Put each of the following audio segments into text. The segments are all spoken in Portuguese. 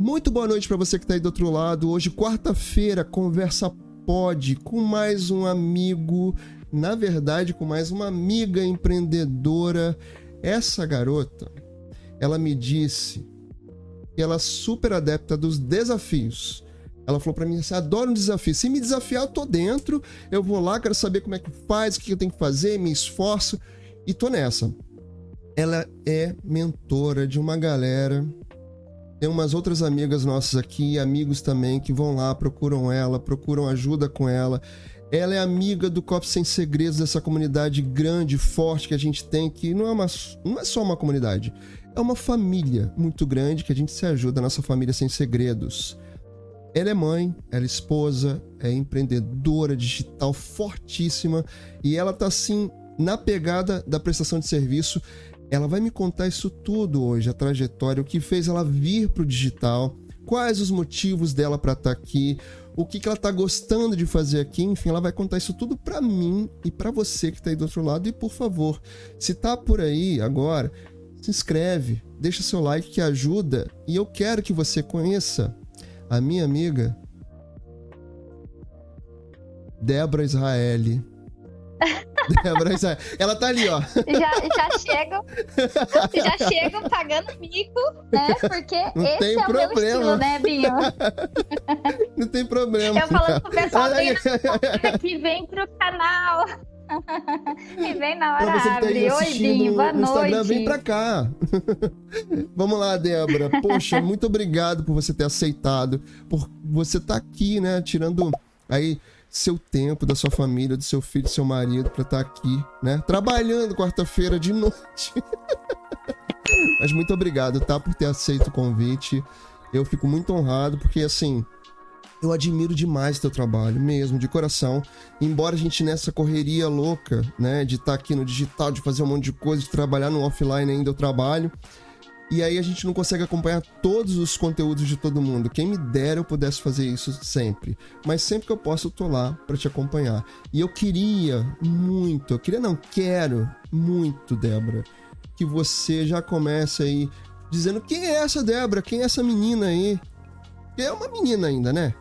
Muito boa noite para você que está aí do outro lado. Hoje, quarta-feira, conversa pode com mais um amigo, na verdade, com mais uma amiga empreendedora. Essa garota, ela me disse que ela é super adepta dos desafios. Ela falou para mim assim: adoro um desafio. Se me desafiar, eu tô dentro. Eu vou lá, quero saber como é que faz, o que eu tenho que fazer, me esforço. E tô nessa. Ela é mentora de uma galera. Tem umas outras amigas nossas aqui, amigos também, que vão lá, procuram ela, procuram ajuda com ela. Ela é amiga do Copo Sem Segredos, dessa comunidade grande, forte que a gente tem, que não é, uma, não é só uma comunidade, é uma família muito grande que a gente se ajuda, a nossa família sem segredos. Ela é mãe, ela é esposa, é empreendedora digital fortíssima e ela tá assim na pegada da prestação de serviço ela vai me contar isso tudo hoje, a trajetória, o que fez ela vir para o digital, quais os motivos dela para estar tá aqui, o que, que ela está gostando de fazer aqui, enfim, ela vai contar isso tudo para mim e para você que está aí do outro lado. E por favor, se tá por aí agora, se inscreve, deixa seu like que ajuda e eu quero que você conheça a minha amiga Débora Israeli. Débora Ela tá ali, ó. Já, já chegam. Já chegam pagando mico, né? Porque Não esse tem é problema. o meu estilo, né, Binho? Não tem problema. Eu falando pro pessoal na... que vem pro canal. E vem na hora pra você que tá abre. Oi, Binho, boa no noite. Instagram, vem pra cá. Vamos lá, Débora. Poxa, muito obrigado por você ter aceitado, por você estar tá aqui, né, tirando aí seu tempo, da sua família, do seu filho, do seu marido, para estar tá aqui, né? Trabalhando quarta-feira de noite. Mas muito obrigado, tá? Por ter aceito o convite. Eu fico muito honrado, porque assim. Eu admiro demais teu trabalho, mesmo, de coração. Embora a gente nessa correria louca, né, de estar tá aqui no digital, de fazer um monte de coisa, de trabalhar no offline ainda eu trabalho. E aí a gente não consegue acompanhar todos os conteúdos de todo mundo. Quem me dera eu pudesse fazer isso sempre. Mas sempre que eu posso, eu tô lá para te acompanhar. E eu queria muito, eu queria não, quero muito, Débora, que você já comece aí dizendo quem é essa Débora, quem é essa menina aí. É uma menina ainda, né?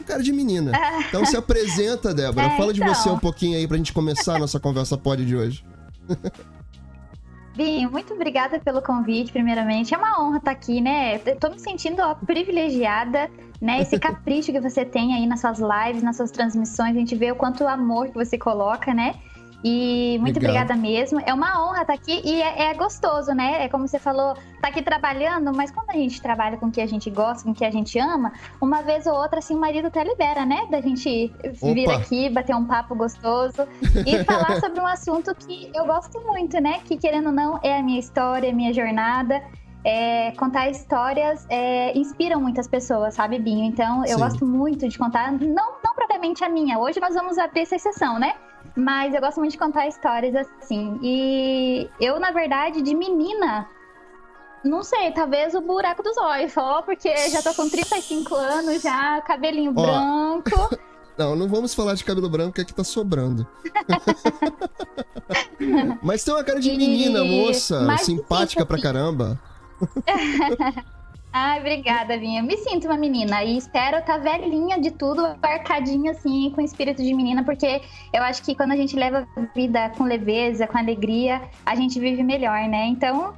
Um cara de menina. Então se apresenta, Débora. É, Fala de então. você um pouquinho aí pra gente começar a nossa conversa pod de hoje. Binho, muito obrigada pelo convite, primeiramente. É uma honra estar aqui, né? Tô me sentindo ó, privilegiada, né? Esse capricho que você tem aí nas suas lives, nas suas transmissões, a gente vê o quanto amor que você coloca, né? E muito obrigada mesmo. É uma honra estar aqui e é, é gostoso, né? É como você falou, tá aqui trabalhando, mas quando a gente trabalha com o que a gente gosta, com o que a gente ama, uma vez ou outra, assim, o marido até libera, né? Da gente vir Opa. aqui, bater um papo gostoso e falar sobre um assunto que eu gosto muito, né? Que querendo ou não, é a minha história, a minha jornada. É, contar histórias é, inspiram muitas pessoas, sabe, Binho? Então, eu Sim. gosto muito de contar, não, não propriamente a minha. Hoje nós vamos abrir essa exceção, né? Mas eu gosto muito de contar histórias assim. E eu, na verdade, de menina, não sei, talvez o buraco dos olhos, só porque já tô com 35 anos, já, cabelinho Ó. branco. Não, não vamos falar de cabelo branco, que aqui tá sobrando. Mas tem uma cara de E- menina, moça, mais simpática pra caramba. Ai, obrigada, Vinha. Me sinto uma menina e espero estar velhinha de tudo, arcadinha assim, com espírito de menina, porque eu acho que quando a gente leva a vida com leveza, com alegria, a gente vive melhor, né? Então,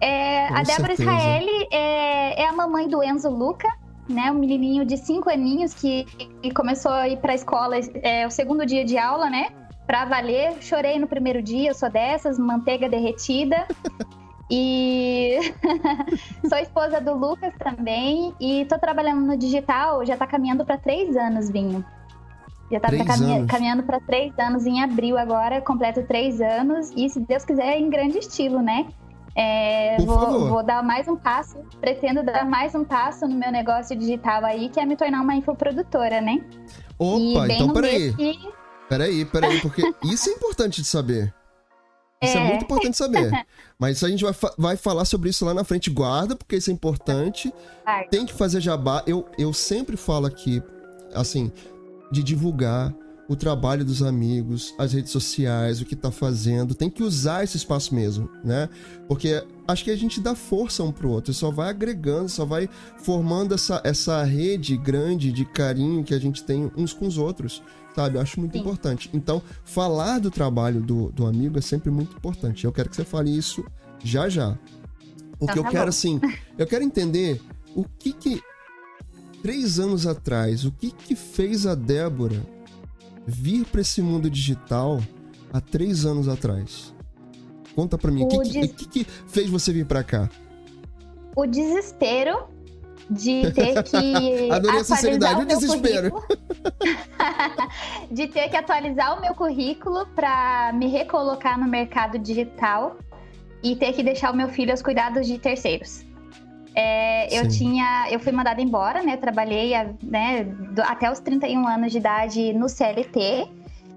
é, a Débora. Israeli é, é a mamãe do Enzo Luca, né? Um menininho de 5 aninhos que, que começou a ir pra escola é, o segundo dia de aula, né? Pra valer. Chorei no primeiro dia, eu sou dessas, manteiga derretida. E sou esposa do Lucas também e tô trabalhando no digital, já tá caminhando para três anos, Vinho. Já tá caminha- anos? caminhando para três anos em abril agora, completo três anos e se Deus quiser em grande estilo, né? É, vou, vou dar mais um passo, pretendo dar mais um passo no meu negócio digital aí, que é me tornar uma infoprodutora, né? e Opa, bem então peraí. que Peraí, peraí, porque isso é importante de saber. Isso é, É. muito importante saber. Mas a gente vai, vai falar sobre isso lá na frente. Guarda, porque isso é importante. Ai, Tem que fazer jabá. Eu, eu sempre falo aqui, assim, de divulgar o trabalho dos amigos, as redes sociais, o que tá fazendo. Tem que usar esse espaço mesmo, né? Porque acho que a gente dá força um pro outro, só vai agregando, só vai formando essa, essa rede grande de carinho que a gente tem uns com os outros, sabe? Eu acho muito Sim. importante. Então, falar do trabalho do, do amigo é sempre muito importante. Eu quero que você fale isso já já. Porque então, tá eu quero, bom. assim, eu quero entender o que que. Três anos atrás, o que que fez a Débora vir para esse mundo digital há três anos atrás? Conta para mim, o que, des... que, que, fez você vir para cá? O desespero de ter que. Adorei a sinceridade, o, desespero. de ter que atualizar o meu currículo para me recolocar no mercado digital e ter que deixar o meu filho aos cuidados de terceiros. É, eu tinha, eu fui mandada embora, né? Trabalhei né, até os 31 anos de idade no CLT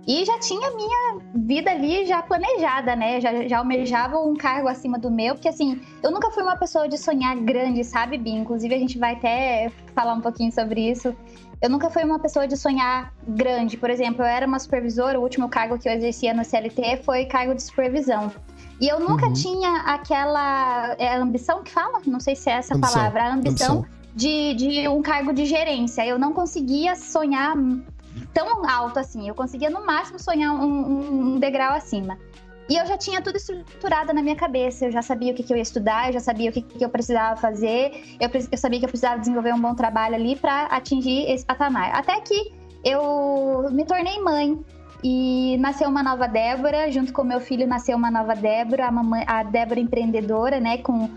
e já tinha minha vida ali já planejada, né? Já, já almejava um cargo acima do meu, porque assim, eu nunca fui uma pessoa de sonhar grande, sabe, Bi? Inclusive a gente vai até falar um pouquinho sobre isso. Eu nunca fui uma pessoa de sonhar grande. Por exemplo, eu era uma supervisora, o último cargo que eu exercia no CLT foi cargo de supervisão. E eu nunca uhum. tinha aquela é, ambição que fala, não sei se é essa ambição. palavra, a ambição, ambição. De, de um cargo de gerência. Eu não conseguia sonhar tão alto assim. Eu conseguia no máximo sonhar um, um, degrau acima. E eu já tinha tudo estruturado na minha cabeça. Eu já sabia o que, que eu ia estudar, eu já sabia o que, que eu precisava fazer, eu, eu, sabia que eu precisava desenvolver um bom trabalho ali para atingir esse patamar. Até que eu me tornei mãe. E nasceu uma nova Débora, junto com meu filho nasceu uma nova Débora, a, mamãe, a Débora empreendedora, né, com,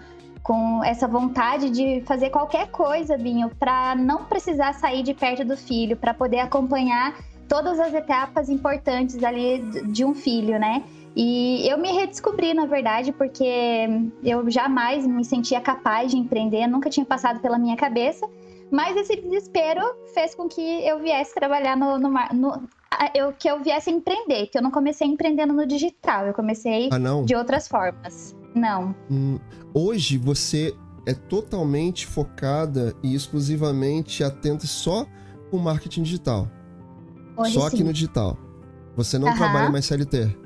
com essa vontade de fazer qualquer coisa, Binho, para não precisar sair de perto do filho, para poder acompanhar todas as etapas importantes ali de um filho, né? E eu me redescobri, na verdade, porque eu jamais me sentia capaz de empreender, nunca tinha passado pela minha cabeça. Mas esse desespero fez com que eu viesse trabalhar no, no, no eu, que eu viesse empreender, que eu não comecei empreendendo no digital, eu comecei ah, de outras formas. Não. Hum, hoje você é totalmente focada e exclusivamente atenta só com marketing digital. Hoje só sim. aqui no digital. Você não trabalha mais CLT.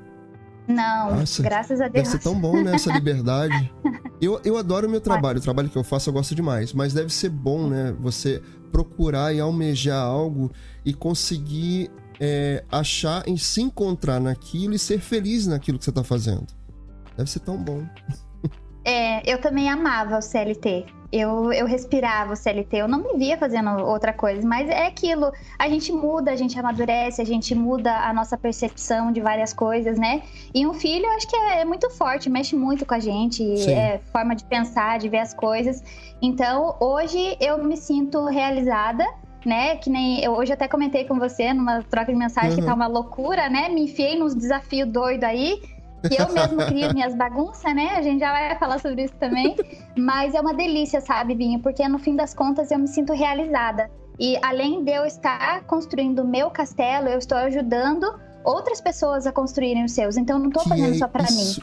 Não, Nossa, graças a Deus. Deve ser tão bom, né? Essa liberdade. eu, eu adoro o meu trabalho, o trabalho que eu faço eu gosto demais, mas deve ser bom, né? Você procurar e almejar algo e conseguir é, achar em se encontrar naquilo e ser feliz naquilo que você está fazendo. Deve ser tão bom. É, eu também amava o CLT. Eu, eu respirava o CLT, eu não me via fazendo outra coisa, mas é aquilo. A gente muda, a gente amadurece, a gente muda a nossa percepção de várias coisas, né? E um filho, eu acho que é, é muito forte, mexe muito com a gente, Sim. é forma de pensar, de ver as coisas. Então, hoje eu me sinto realizada né? Que nem eu hoje até comentei com você numa troca de mensagem uhum. que tá uma loucura, né? Me enfiei nos desafios doido aí. Que eu mesmo crio minhas bagunças, né? A gente já vai falar sobre isso também. Mas é uma delícia, sabe, Vinho? Porque no fim das contas eu me sinto realizada. E além de eu estar construindo o meu castelo, eu estou ajudando outras pessoas a construírem os seus. Então eu não estou fazendo é só para mim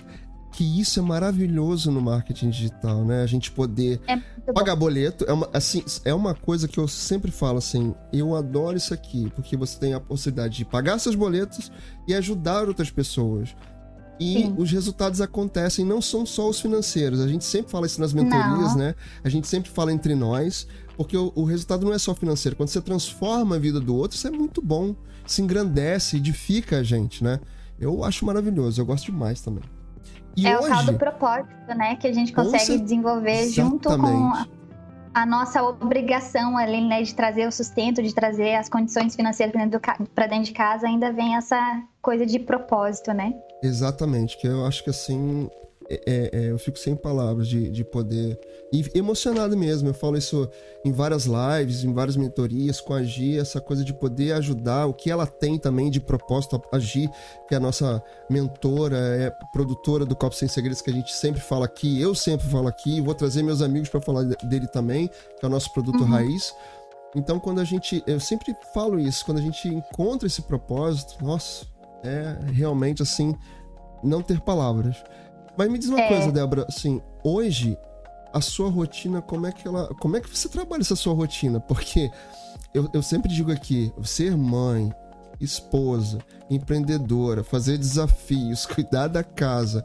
que isso é maravilhoso no marketing digital, né? A gente poder é pagar boleto é uma, assim, é uma coisa que eu sempre falo assim, eu adoro isso aqui, porque você tem a possibilidade de pagar seus boletos e ajudar outras pessoas. E Sim. os resultados acontecem, não são só os financeiros. A gente sempre fala isso nas mentorias, não. né? A gente sempre fala entre nós, porque o, o, resultado não é só financeiro. Quando você transforma a vida do outro, isso é muito bom. Se engrandece, edifica a gente, né? Eu acho maravilhoso, eu gosto demais também. E é hoje... o tal do propósito, né? Que a gente consegue desenvolver Exatamente. junto com a, nossa obrigação ali, né? De trazer o sustento, de trazer as condições financeiras para dentro de casa, ainda vem essa coisa de propósito, né? Exatamente, que eu acho que assim é, é, é, eu fico sem palavras de, de poder. E emocionado mesmo. Eu falo isso em várias lives, em várias mentorias com a Gi, essa coisa de poder ajudar, o que ela tem também de propósito. A Gi, que é a nossa mentora, é produtora do Copo Sem Segredos, que a gente sempre fala aqui, eu sempre falo aqui, vou trazer meus amigos para falar dele também, que é o nosso produto uhum. raiz. Então, quando a gente. Eu sempre falo isso, quando a gente encontra esse propósito, nossa, é realmente assim, não ter palavras. Mas me diz uma é... coisa, Débora, assim, hoje a sua rotina, como é que ela. Como é que você trabalha essa sua rotina? Porque eu, eu sempre digo aqui, ser mãe, esposa, empreendedora, fazer desafios, cuidar da casa,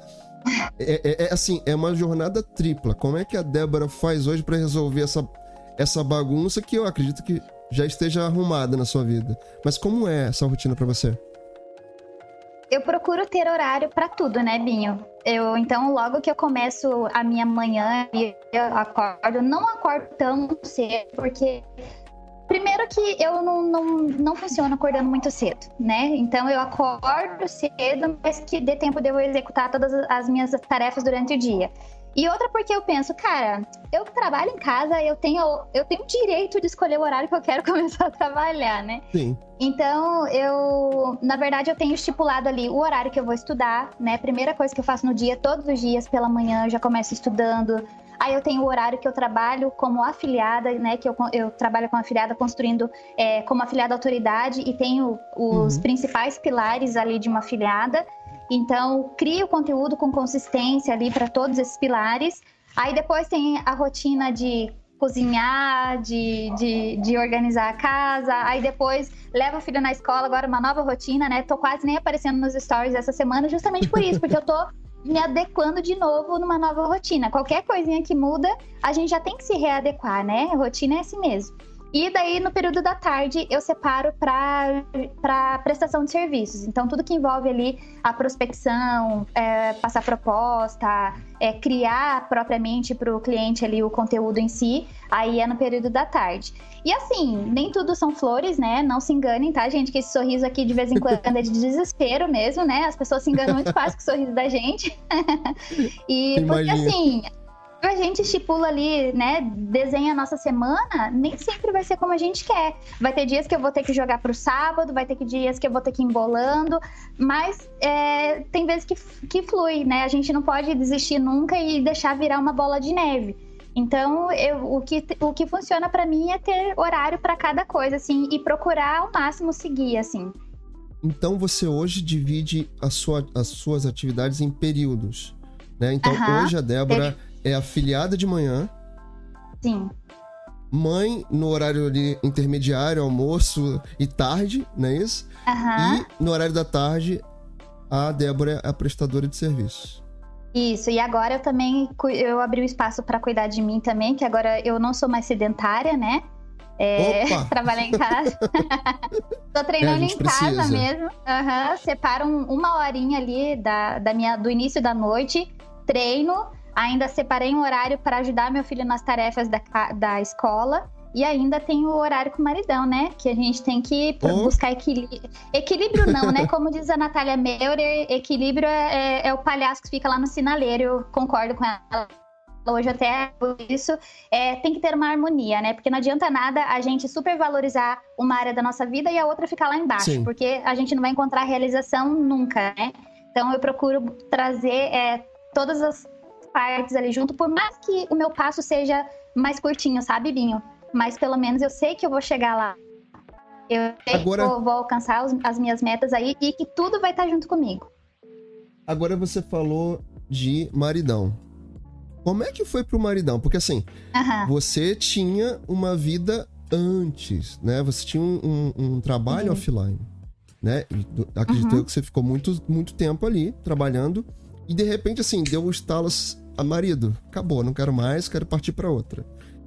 É, é, é, assim, é uma jornada tripla. Como é que a Débora faz hoje para resolver essa, essa bagunça que eu acredito que já esteja arrumada na sua vida? Mas como é essa rotina para você? Eu procuro ter horário para tudo, né, Binho? Eu, então, logo que eu começo a minha manhã, eu acordo, não acordo tão cedo, porque Primeiro que eu não, não, não funciono acordando muito cedo, né? Então eu acordo cedo, mas que dê tempo de eu executar todas as minhas tarefas durante o dia. E outra porque eu penso, cara, eu trabalho em casa, eu tenho eu tenho direito de escolher o horário que eu quero começar a trabalhar, né? Sim. Então, eu, na verdade, eu tenho estipulado ali o horário que eu vou estudar, né? Primeira coisa que eu faço no dia, todos os dias pela manhã, eu já começo estudando Aí eu tenho o horário que eu trabalho como afiliada, né? Que eu, eu trabalho com afiliada construindo é, como afiliada autoridade e tenho os uhum. principais pilares ali de uma afiliada. Então, crio conteúdo com consistência ali para todos esses pilares. Aí depois tem a rotina de cozinhar, de, de, de, organizar a casa. Aí depois levo o filho na escola, agora uma nova rotina, né? Tô quase nem aparecendo nos stories essa semana, justamente por isso, porque eu tô me adequando de novo numa nova rotina. Qualquer coisinha que muda, a gente já tem que se readequar, né? Rotina é assim mesmo. E daí, no período da tarde, eu separo para prestação de serviços. Então, tudo que envolve ali a prospecção, é, passar proposta, é, criar propriamente para o cliente ali o conteúdo em si, aí é no período da tarde. E assim, nem tudo são flores, né? Não se enganem, tá, gente? Que esse sorriso aqui de vez em quando é de desespero mesmo, né? As pessoas se enganam muito fácil com o sorriso da gente. e porque assim a gente estipula ali, né, desenha a nossa semana, nem sempre vai ser como a gente quer. Vai ter dias que eu vou ter que jogar pro sábado, vai ter que dias que eu vou ter que ir embolando, mas é, tem vezes que, que flui, né? A gente não pode desistir nunca e deixar virar uma bola de neve. Então, eu, o, que, o que funciona para mim é ter horário para cada coisa, assim, e procurar ao máximo seguir, assim. Então, você hoje divide sua, as suas atividades em períodos, né? Então, hoje a Débora é afiliada de manhã. Sim. Mãe no horário ali intermediário, almoço e tarde, não é isso? Uhum. E no horário da tarde, a Débora é a prestadora de serviços. Isso, e agora eu também eu abri um espaço para cuidar de mim também, que agora eu não sou mais sedentária, né? É, trabalhar em casa. Tô treinando é, em casa precisa. mesmo. Uhum, separo uma horinha ali da, da minha, do início da noite, treino, Ainda separei um horário para ajudar meu filho nas tarefas da, da escola. E ainda tem o horário com o maridão, né? Que a gente tem que oh. buscar equilíbrio. Equilíbrio não, né? Como diz a Natália Meurer, equilíbrio é, é, é o palhaço que fica lá no sinaleiro. Eu concordo com ela hoje até por isso, é, tem que ter uma harmonia, né? Porque não adianta nada a gente supervalorizar uma área da nossa vida e a outra ficar lá embaixo, Sim. porque a gente não vai encontrar realização nunca, né? Então eu procuro trazer é, todas as partes ali junto, por mais que o meu passo seja mais curtinho, sabe, Binho? Mas pelo menos eu sei que eu vou chegar lá. Eu sei Agora... que eu vou alcançar as minhas metas aí e que tudo vai estar junto comigo. Agora você falou de maridão. Como é que foi pro maridão? Porque assim, você tinha uma vida antes, né? Você tinha um, um, um trabalho uhum. offline, né? Acredito uhum. que você ficou muito, muito tempo ali trabalhando e de repente, assim, deu um estalo a marido, acabou, não quero mais, quero partir para outra.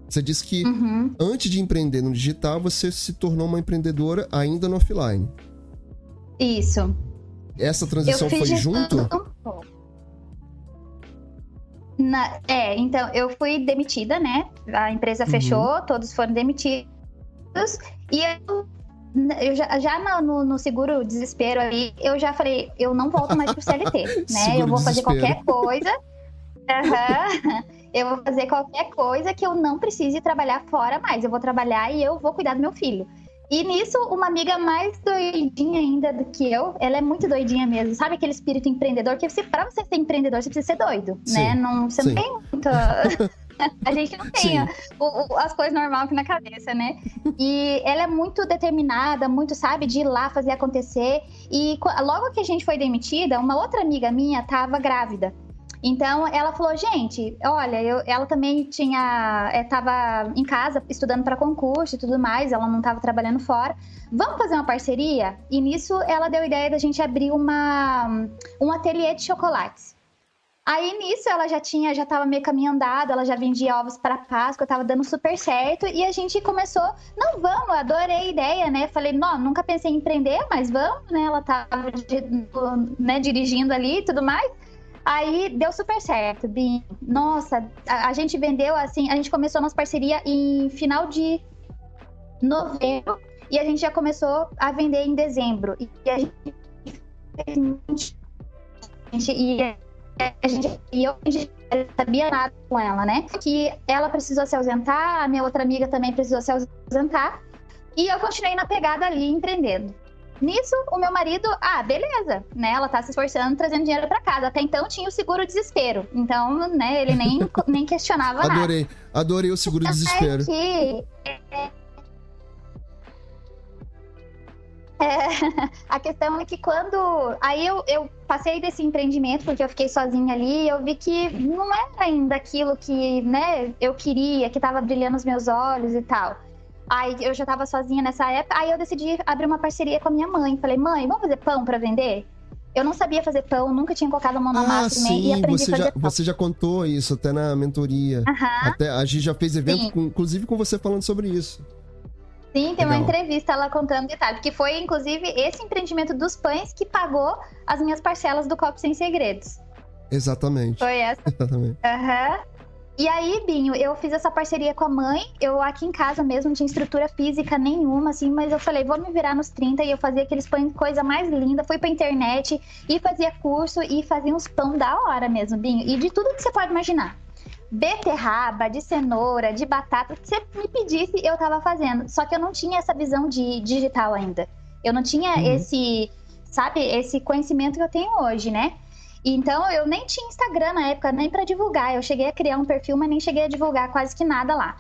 Você disse que uhum. antes de empreender no digital, você se tornou uma empreendedora ainda no offline. Isso. Essa transição foi junto? Na, é, então eu fui demitida, né? A empresa uhum. fechou, todos foram demitidos. E eu, eu já, já no, no, seguro desespero ali, eu já falei, eu não volto mais pro CLT, né? eu vou fazer qualquer coisa Uhum. Eu vou fazer qualquer coisa que eu não precise trabalhar fora mais. Eu vou trabalhar e eu vou cuidar do meu filho. E nisso, uma amiga mais doidinha ainda do que eu, ela é muito doidinha mesmo. Sabe aquele espírito empreendedor? Que você, pra você ser empreendedor, você precisa ser doido, né? Sim. né? Não, você Sim. não tem muito. A gente não tem o, o, as coisas normais aqui na cabeça, né? E ela é muito determinada, muito, sabe, de ir lá fazer acontecer. E logo que a gente foi demitida, uma outra amiga minha tava grávida. Então ela falou, gente, olha, eu, ela também tinha, estava eh, em casa estudando para concurso e tudo mais, ela não estava trabalhando fora. Vamos fazer uma parceria? E nisso ela deu a ideia da gente abrir uma um ateliê de chocolates. Aí nisso ela já tinha, já tava meio caminho andado, ela já vendia ovos para Páscoa, tava dando super certo e a gente começou, não vamos, adorei a ideia, né? Falei, não, nunca pensei em empreender, mas vamos, né? Ela tava né, dirigindo ali e tudo mais. Aí deu super certo, Bim. Nossa, a, a, gente vendeu assim, a gente começou a nossa parceria em final de novembro e a gente já começou a vender em dezembro. E a gente, ia a gente, e eu não sabia nada com ela, né? Que ela precisou se ausentar, a minha outra amiga também precisou se ausentar. E eu continuei na pegada ali, empreendendo. Nisso, o meu marido, ah, beleza, né? Ela tá se esforçando, trazendo dinheiro para casa. Até então tinha o seguro desespero. Então, né, ele nem, nem questionava nada. Adorei, adorei o seguro desespero. É que, é, é, a questão é que quando. Aí eu, eu passei desse empreendimento, porque eu fiquei sozinha ali, eu vi que não era ainda aquilo que né, eu queria, que estava brilhando os meus olhos e tal. Aí eu já estava sozinha nessa época, aí eu decidi abrir uma parceria com a minha mãe. Falei, mãe, vamos fazer pão para vender? Eu não sabia fazer pão, nunca tinha colocado a mão na ah, massa sim, e aprendi você a fazer já, pão. Você já contou isso até na mentoria. Uhum. Até, a Gi já fez evento, com, inclusive com você falando sobre isso. Sim, tem Legal. uma entrevista lá contando detalhe, que foi inclusive esse empreendimento dos pães que pagou as minhas parcelas do Copo Sem Segredos. Exatamente. Foi essa? Exatamente. Aham. Uhum. E aí, Binho, eu fiz essa parceria com a mãe. Eu aqui em casa mesmo não tinha estrutura física nenhuma, assim, mas eu falei, vou me virar nos 30 e eu fazia aqueles pães, coisa mais linda. Fui pra internet e fazia curso e fazia uns pão da hora mesmo, Binho. E de tudo que você pode imaginar beterraba, de cenoura, de batata, que você me pedisse, eu tava fazendo. Só que eu não tinha essa visão de digital ainda. Eu não tinha uhum. esse, sabe, esse conhecimento que eu tenho hoje, né? Então eu nem tinha Instagram na época, nem para divulgar. Eu cheguei a criar um perfil, mas nem cheguei a divulgar quase que nada lá.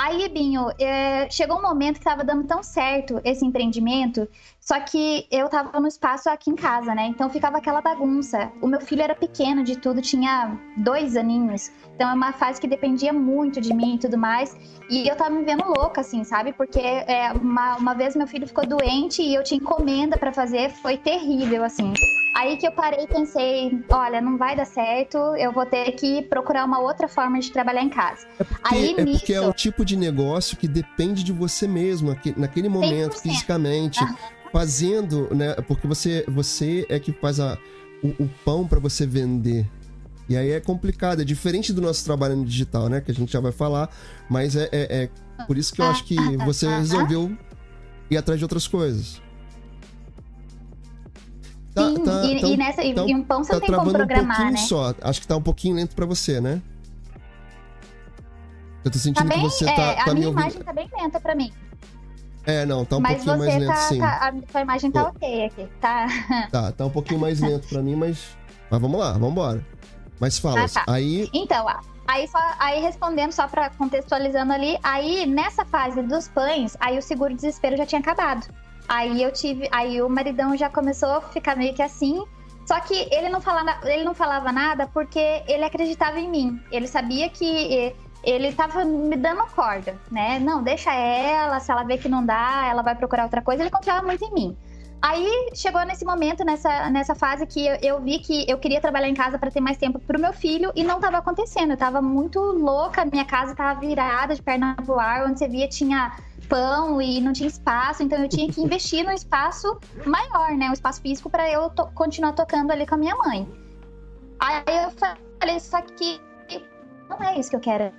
Aí, Binho, é, chegou um momento que estava dando tão certo esse empreendimento, só que eu estava no espaço aqui em casa, né? Então ficava aquela bagunça. O meu filho era pequeno de tudo, tinha dois aninhos. Então é uma fase que dependia muito de mim e tudo mais. E eu tava me vendo louca, assim, sabe? Porque é, uma, uma vez meu filho ficou doente e eu tinha encomenda para fazer, foi terrível, assim. Aí que eu parei e pensei, olha, não vai dar certo, eu vou ter que procurar uma outra forma de trabalhar em casa. É porque, Aí, é, nisso... porque é o tipo de negócio que depende de você mesmo, naquele momento, 100%. fisicamente, ah. fazendo, né? Porque você, você é que faz a, o, o pão para você vender. E aí é complicado, é diferente do nosso trabalho no digital, né? Que a gente já vai falar, mas é, é, é por isso que eu acho que ah, você resolveu ir atrás de outras coisas. Tá, Sim, tá, e, tá, e, nessa, tá, e um pão você tá tem como programar, um né? só. Acho que tá um pouquinho lento pra você, né? Eu tô sentindo tá bem, que você tá, é, tá a minha ouvindo. imagem tá bem lenta pra mim. É, não, tá um mas pouquinho mais lento, tá, sim. Tá, a sua imagem tá ok aqui, tá? Tá, tá um pouquinho mais lento pra mim, mas... Mas vamos lá, vamos embora. Mas fala, ah, tá. aí... Então, aí, só, aí respondendo só pra contextualizando ali, aí nessa fase dos pães, aí o seguro desespero já tinha acabado. Aí eu tive, aí o maridão já começou a ficar meio que assim, só que ele não, falava, ele não falava nada porque ele acreditava em mim. Ele sabia que ele estava me dando corda, né? Não, deixa ela, se ela vê que não dá, ela vai procurar outra coisa. Ele confiava muito em mim. Aí chegou nesse momento, nessa, nessa fase que eu, eu vi que eu queria trabalhar em casa para ter mais tempo pro meu filho e não estava acontecendo. Eu tava muito louca, minha casa tava virada de perna pro ar, onde você via tinha pão e não tinha espaço, então eu tinha que investir no espaço maior, né? Um espaço físico para eu to continuar tocando ali com a minha mãe. Aí eu falei, só que não é isso que eu quero.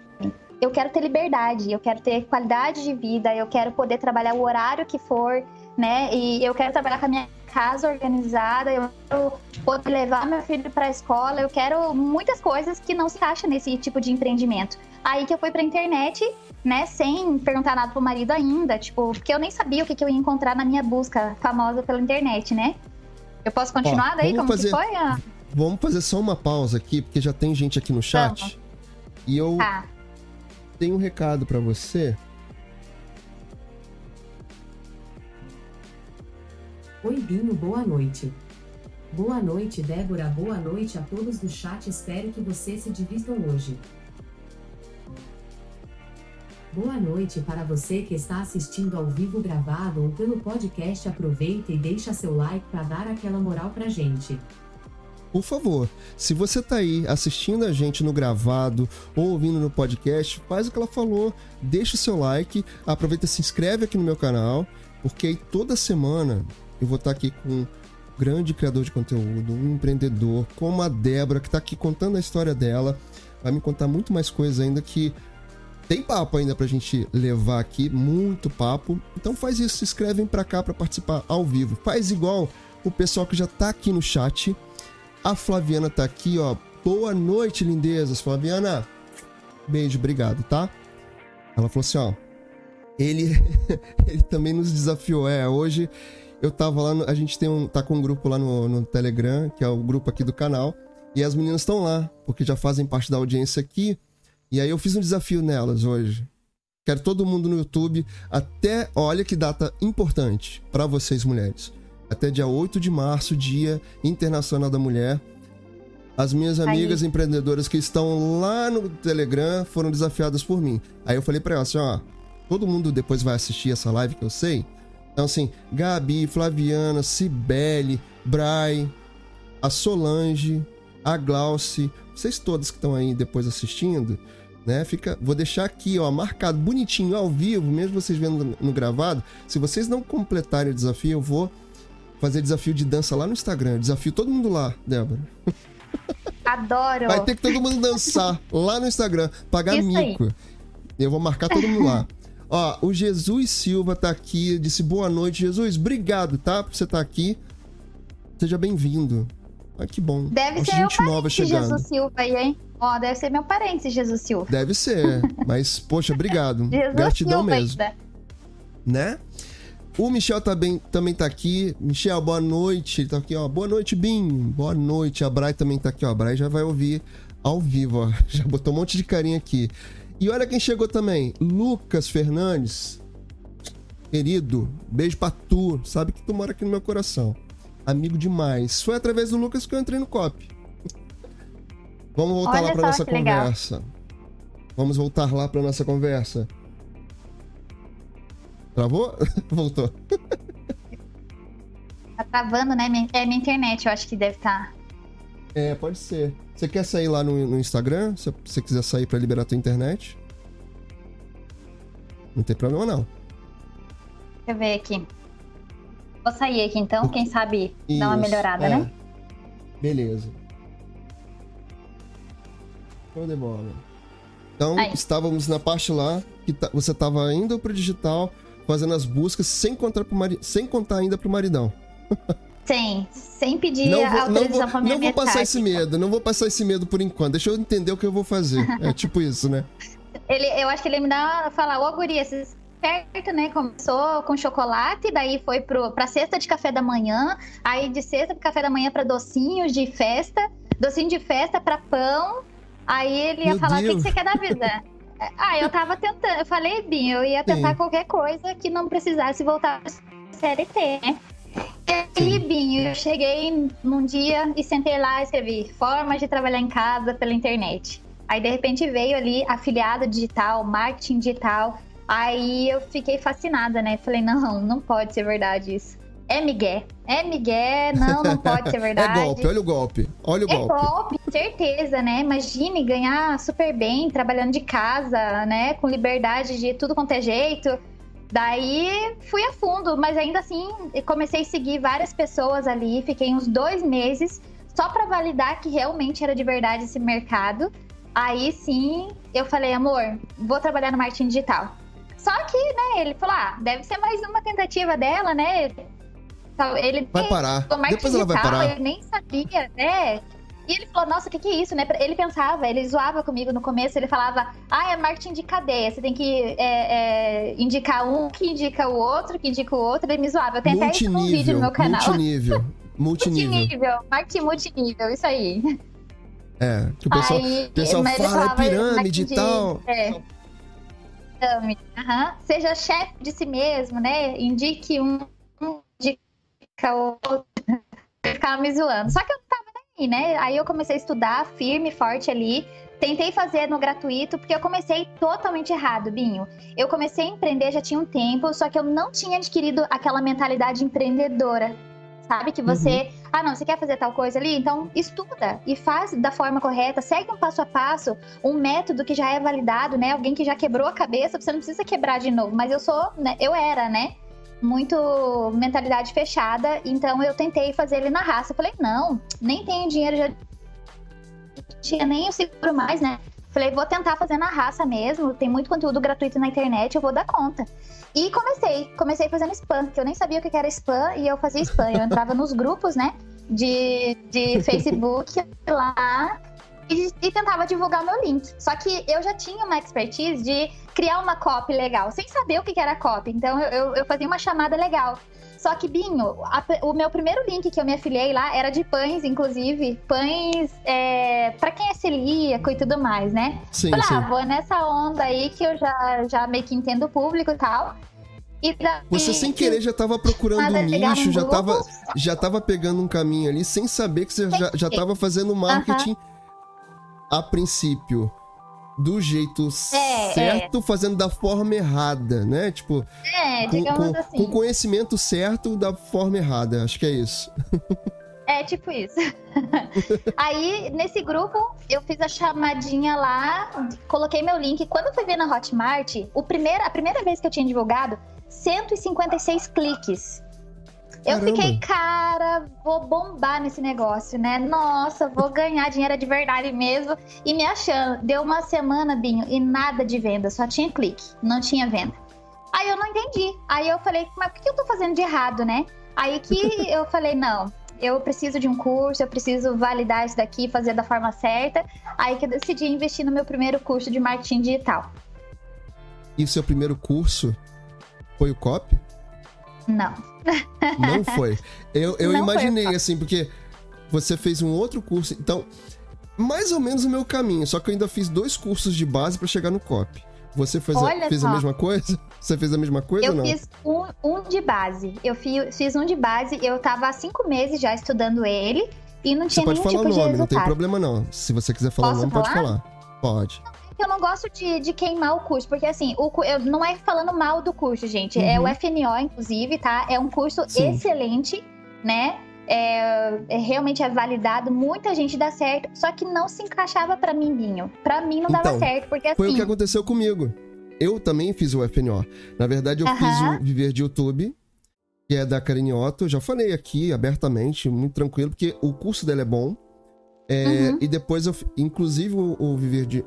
Eu quero ter liberdade, eu quero ter qualidade de vida, eu quero poder trabalhar o horário que for, né? E eu quero trabalhar com a minha casa organizada, eu quero poder levar meu filho para a escola, eu quero muitas coisas que não se acha nesse tipo de empreendimento. Aí que eu fui para a internet né, sem perguntar nada pro marido ainda, tipo, porque eu nem sabia o que, que eu ia encontrar na minha busca famosa pela internet, né? Eu posso continuar Ó, daí? Como fazer, que foi? Vamos fazer só uma pausa aqui, porque já tem gente aqui no chat. Vamos. E eu tá. tenho um recado para você. Oi, Binho, boa noite. Boa noite, Débora. Boa noite a todos do chat. Espero que vocês se divirtam hoje. Boa noite para você que está assistindo ao vivo gravado ou pelo podcast. Aproveita e deixa seu like para dar aquela moral pra gente. por favor, se você tá aí assistindo a gente no gravado ou ouvindo no podcast, faz o que ela falou, deixa o seu like, aproveita e se inscreve aqui no meu canal, porque aí toda semana eu vou estar tá aqui com um grande criador de conteúdo, um empreendedor, como a Débora, que está aqui contando a história dela, vai me contar muito mais coisas ainda que tem papo ainda pra gente levar aqui, muito papo. Então faz isso, se inscrevem pra cá para participar ao vivo. Faz igual o pessoal que já tá aqui no chat. A Flaviana tá aqui, ó. Boa noite, lindezas. Flaviana, beijo, obrigado, tá? Ela falou assim, ó. Ele, ele também nos desafiou. É, hoje eu tava lá, no, a gente tem um, tá com um grupo lá no, no Telegram, que é o grupo aqui do canal. E as meninas estão lá, porque já fazem parte da audiência aqui. E aí eu fiz um desafio nelas hoje. Quero todo mundo no YouTube até, olha que data importante para vocês mulheres. Até dia 8 de março, Dia Internacional da Mulher. As minhas amigas aí. empreendedoras que estão lá no Telegram foram desafiadas por mim. Aí eu falei para elas assim, ó, todo mundo depois vai assistir essa live que eu sei. Então assim, Gabi, Flaviana, Cibele, Bray, a Solange, a Glauce, vocês todas que estão aí depois assistindo, né? Fica, vou deixar aqui, ó, marcado bonitinho ao vivo, mesmo vocês vendo no gravado. Se vocês não completarem o desafio, eu vou fazer desafio de dança lá no Instagram. Desafio todo mundo lá, Débora. Adoro. Vai ter que todo mundo dançar lá no Instagram, pagar Isso mico. Aí. Eu vou marcar todo mundo lá. Ó, o Jesus Silva tá aqui, disse boa noite, Jesus. Obrigado, tá? Por você estar tá aqui. Seja bem-vindo. Ah, que bom. Deve ser gente meu nova chegando. Jesus Silva aí, hein? Ó, deve ser meu parente, Jesus Silva. Deve ser, mas, poxa, obrigado. Jesus Gratidão Silva mesmo. Ainda. Né? O Michel também, também tá aqui. Michel, boa noite. Ele tá aqui, ó. Boa noite, Bim. Boa noite. A Bray também tá aqui, ó. A Bray já vai ouvir ao vivo, ó. Já botou um monte de carinha aqui. E olha quem chegou também. Lucas Fernandes. Querido, beijo pra tu. Sabe que tu mora aqui no meu coração amigo demais. Foi através do Lucas que eu entrei no COP. Vamos voltar Olha lá para nossa conversa. Legal. Vamos voltar lá para nossa conversa. Travou? Voltou. Tá travando, né? É minha internet, eu acho que deve estar. Tá. É, pode ser. Você quer sair lá no, no Instagram? Se você quiser sair para liberar a tua internet? Não tem problema, não. Deixa eu ver aqui. Vou sair aqui então, quem sabe Isso, dar uma melhorada, é. né? Beleza. Show de bola. Então, Aí. estávamos na parte lá que tá, você estava indo pro digital, fazendo as buscas sem contar, pro mari... sem contar ainda pro maridão. Sem, sem pedir não vou, autorização não vou, pra minha Não vou passar esse medo, não vou passar esse medo por enquanto. Deixa eu entender o que eu vou fazer. É tipo isso, né? Ele, eu acho que ele me dá falar, ô guria, esses perto, né? Começou com chocolate, daí foi pro, pra cesta de café da manhã, aí de cesta de café da manhã para docinhos de festa, docinho de festa para pão. Aí ele ia Meu falar: Deus. o que, você quer da vida? ah, eu tava tentando, eu falei, Bim, eu ia tentar Sim. qualquer coisa que não precisasse voltar pro CLT, né? E aí, Binho, eu cheguei num dia e sentei lá e escrevi formas de trabalhar em casa pela internet. Aí, de repente, veio ali afiliado digital, marketing digital. Aí eu fiquei fascinada, né? Falei, não, não pode ser verdade isso. É migué. É migué, não, não pode ser verdade. é golpe, olha o golpe. Olha o é golpe. É golpe, certeza, né? Imagine ganhar super bem, trabalhando de casa, né? Com liberdade de tudo quanto é jeito. Daí fui a fundo, mas ainda assim comecei a seguir várias pessoas ali. Fiquei uns dois meses só para validar que realmente era de verdade esse mercado. Aí sim eu falei, amor, vou trabalhar no marketing digital. Só que, né, ele falou: ah, deve ser mais uma tentativa dela, né? Ele vai parar. Depois ela vai parar. Ele nem sabia, né? E ele falou, nossa, o que, que é isso, né? Ele pensava, ele zoava comigo no começo, ele falava, ah, é marketing de cadeia, você tem que é, é, indicar um que indica o outro, que indica o outro, ele me zoava. Eu tenho até isso num vídeo no meu canal. Multinível. Multinível. multinível. Marketing multinível, isso aí. É, que o pessoal, Aí, pessoal fala, é pirâmide e tal. É pirâmide. Uhum. Seja chefe de si mesmo, né? Indique um, indica outro. Ficava me zoando. Só que eu daí, né? Aí eu comecei a estudar firme, forte ali. Tentei fazer no gratuito, porque eu comecei totalmente errado, Binho. Eu comecei a empreender já tinha um tempo, só que eu não tinha adquirido aquela mentalidade empreendedora. Sabe? Que você. Uhum Ah, não, você quer fazer tal coisa ali? Então estuda e faz da forma correta, segue um passo a passo, um método que já é validado, né? Alguém que já quebrou a cabeça, você não precisa quebrar de novo. Mas eu sou, né? Eu era, né? Muito mentalidade fechada, então eu tentei fazer ele na raça. Eu falei, não, nem tenho dinheiro, já tinha nem o seguro mais, né? Falei, vou tentar fazer na raça mesmo, tem muito conteúdo gratuito na internet, eu vou dar conta. E comecei, comecei fazendo spam, que eu nem sabia o que era spam, e eu fazia spam. Eu entrava nos grupos, né, de, de Facebook lá, e, e, tentava divulgar o meu link. Só que eu já tinha uma expertise de criar uma copy legal, sem saber o que era copy. Então eu, eu, fazia uma chamada legal. Só que, Binho, a, o meu primeiro link que eu me afiliei lá era de pães, inclusive. Pães é, para quem é celíaco e tudo mais, né? Sim, Falei, sim. ah, vou nessa onda aí que eu já, já meio que entendo o público e tal. E daí, Você sem querer já tava procurando um nicho, já tava, já tava pegando um caminho ali, sem saber que você já, já tava fazendo marketing a princípio do jeito É, certo, fazendo da forma errada, né? Tipo, É, com, digamos com, assim. com conhecimento certo da forma errada. Acho que é isso. É tipo isso. Aí, nesse grupo, eu fiz a chamadinha lá, coloquei meu link. Quando eu fui ver na Hotmart, o primeiro, a primeira vez que eu tinha divulgado, 156 cliques. Eu Caramba. fiquei, cara, vou bombar nesse negócio, né? Nossa, vou ganhar dinheiro de verdade mesmo. E me achando. Deu uma semana, Binho, e nada de venda, só tinha clique, não tinha venda. Aí eu não entendi. Aí eu falei, mas o que eu tô fazendo de errado, né? Aí que eu falei, não, eu preciso de um curso, eu preciso validar isso daqui, fazer da forma certa. Aí que eu decidi investir no meu primeiro curso de marketing digital. E o seu primeiro curso foi o COP? Não. Não foi. Eu, eu Não foi imaginei, COP. assim, porque você fez um outro curso. Então, mais ou menos o meu caminho. Só que eu ainda fiz dois cursos de base pra chegar no COP. Você fez, a, fez a mesma coisa? Você fez a mesma coisa Eu ou não? fiz um, um de base. Eu fi- fiz um de base, eu tava há cinco meses já estudando ele e não Você tinha pode nenhum falar tipo o nome, não tem problema não. Se você quiser falar Posso o nome, pode falar? falar. Eu não gosto de, de queimar o curso, porque assim, o, eu, não é falando mal do curso, gente. É o Uhum. FNO, inclusive, tá? É um curso Sim. excelente, né? É, é- realmente é validado, muita gente dá certo, só que não se encaixava pra mim, Binho. Pra mim não dava Então, certo, porque Foi o que assim. aconteceu comigo. Eu também fiz o FNO. Na verdade, eu Aham. fiz o Viver de YouTube, que é da Karine Otto. Já falei aqui abertamente, muito tranquilo, porque o curso dela é bom. É, Uhum. E depois, eu, inclusive, o, o Viver de.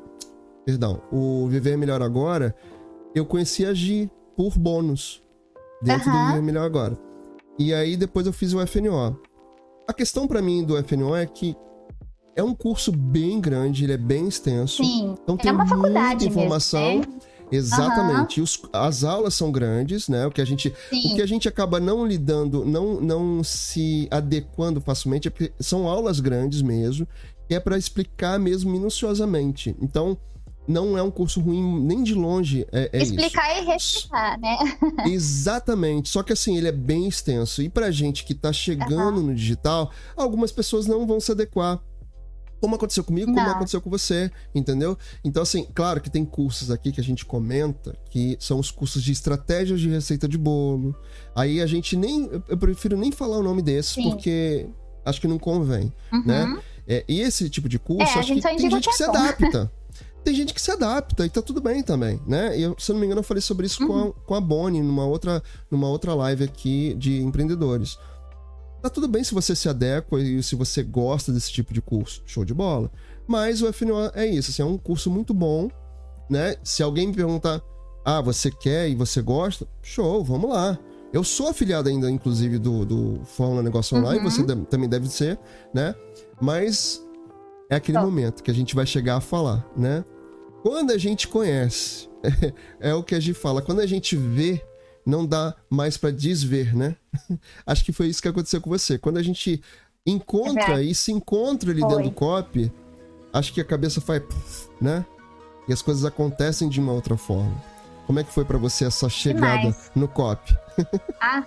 Perdão, o Viver Melhor Agora, eu conheci a Gi por bônus. Dentro do Aham. Viver Melhor Agora. E aí depois eu fiz o FNO. A questão pra mim do FNO é que é um curso bem grande, ele é bem extenso. Sim, Então tem é uma muita informação. mesmo, né? Exatamente. Os- as aulas são grandes, né? O que a gente, o Sim, que a gente acaba não lidando, não, não se adequando facilmente, é porque são aulas grandes mesmo, que é para explicar mesmo minuciosamente. Então, não é um curso ruim nem de longe, é, é isso. explicar e reexplicar, né? Exatamente. Só que assim, ele é bem extenso. E pra gente que tá chegando no digital, algumas pessoas não vão se adequar. Como aconteceu comigo, como Não. aconteceu com você, entendeu? Então, assim, claro que tem cursos aqui que a gente comenta, que são os cursos de estratégias de receita de bolo. Aí a gente nem. eu- prefiro nem falar o nome desses, Sim. porque acho que não convém, Uhum. né? É, e esse tipo de curso, É, a acho gente que tem gente que que se é adapta. Tem gente que se adapta e tá tudo bem também, né? E eu, se eu não me engano, eu falei sobre isso com, a, com a Bonnie numa outra, numa outra live aqui de empreendedores. Tá tudo bem se você se adequa e se você gosta desse tipo de curso. Show de bola. Mas o FNO é isso, assim, é um curso muito bom, né? Se alguém me perguntar, ah, você quer e você gosta, show, vamos lá. Eu sou afiliado ainda, inclusive, do, do Fórmula Negócio Online, Uhum. você também deve ser, né? Mas é aquele Tá. momento que a gente vai chegar a falar, né? Quando a gente conhece, é o que a gente fala, quando a gente vê, não dá mais pra desver, né? Acho que foi isso que aconteceu com você. Quando a gente encontra É e se encontra ali Foi. dentro do copy, acho que a cabeça faz, né? E as coisas acontecem de uma outra forma. Como é que foi pra você essa chegada Demais. no copy? Ah.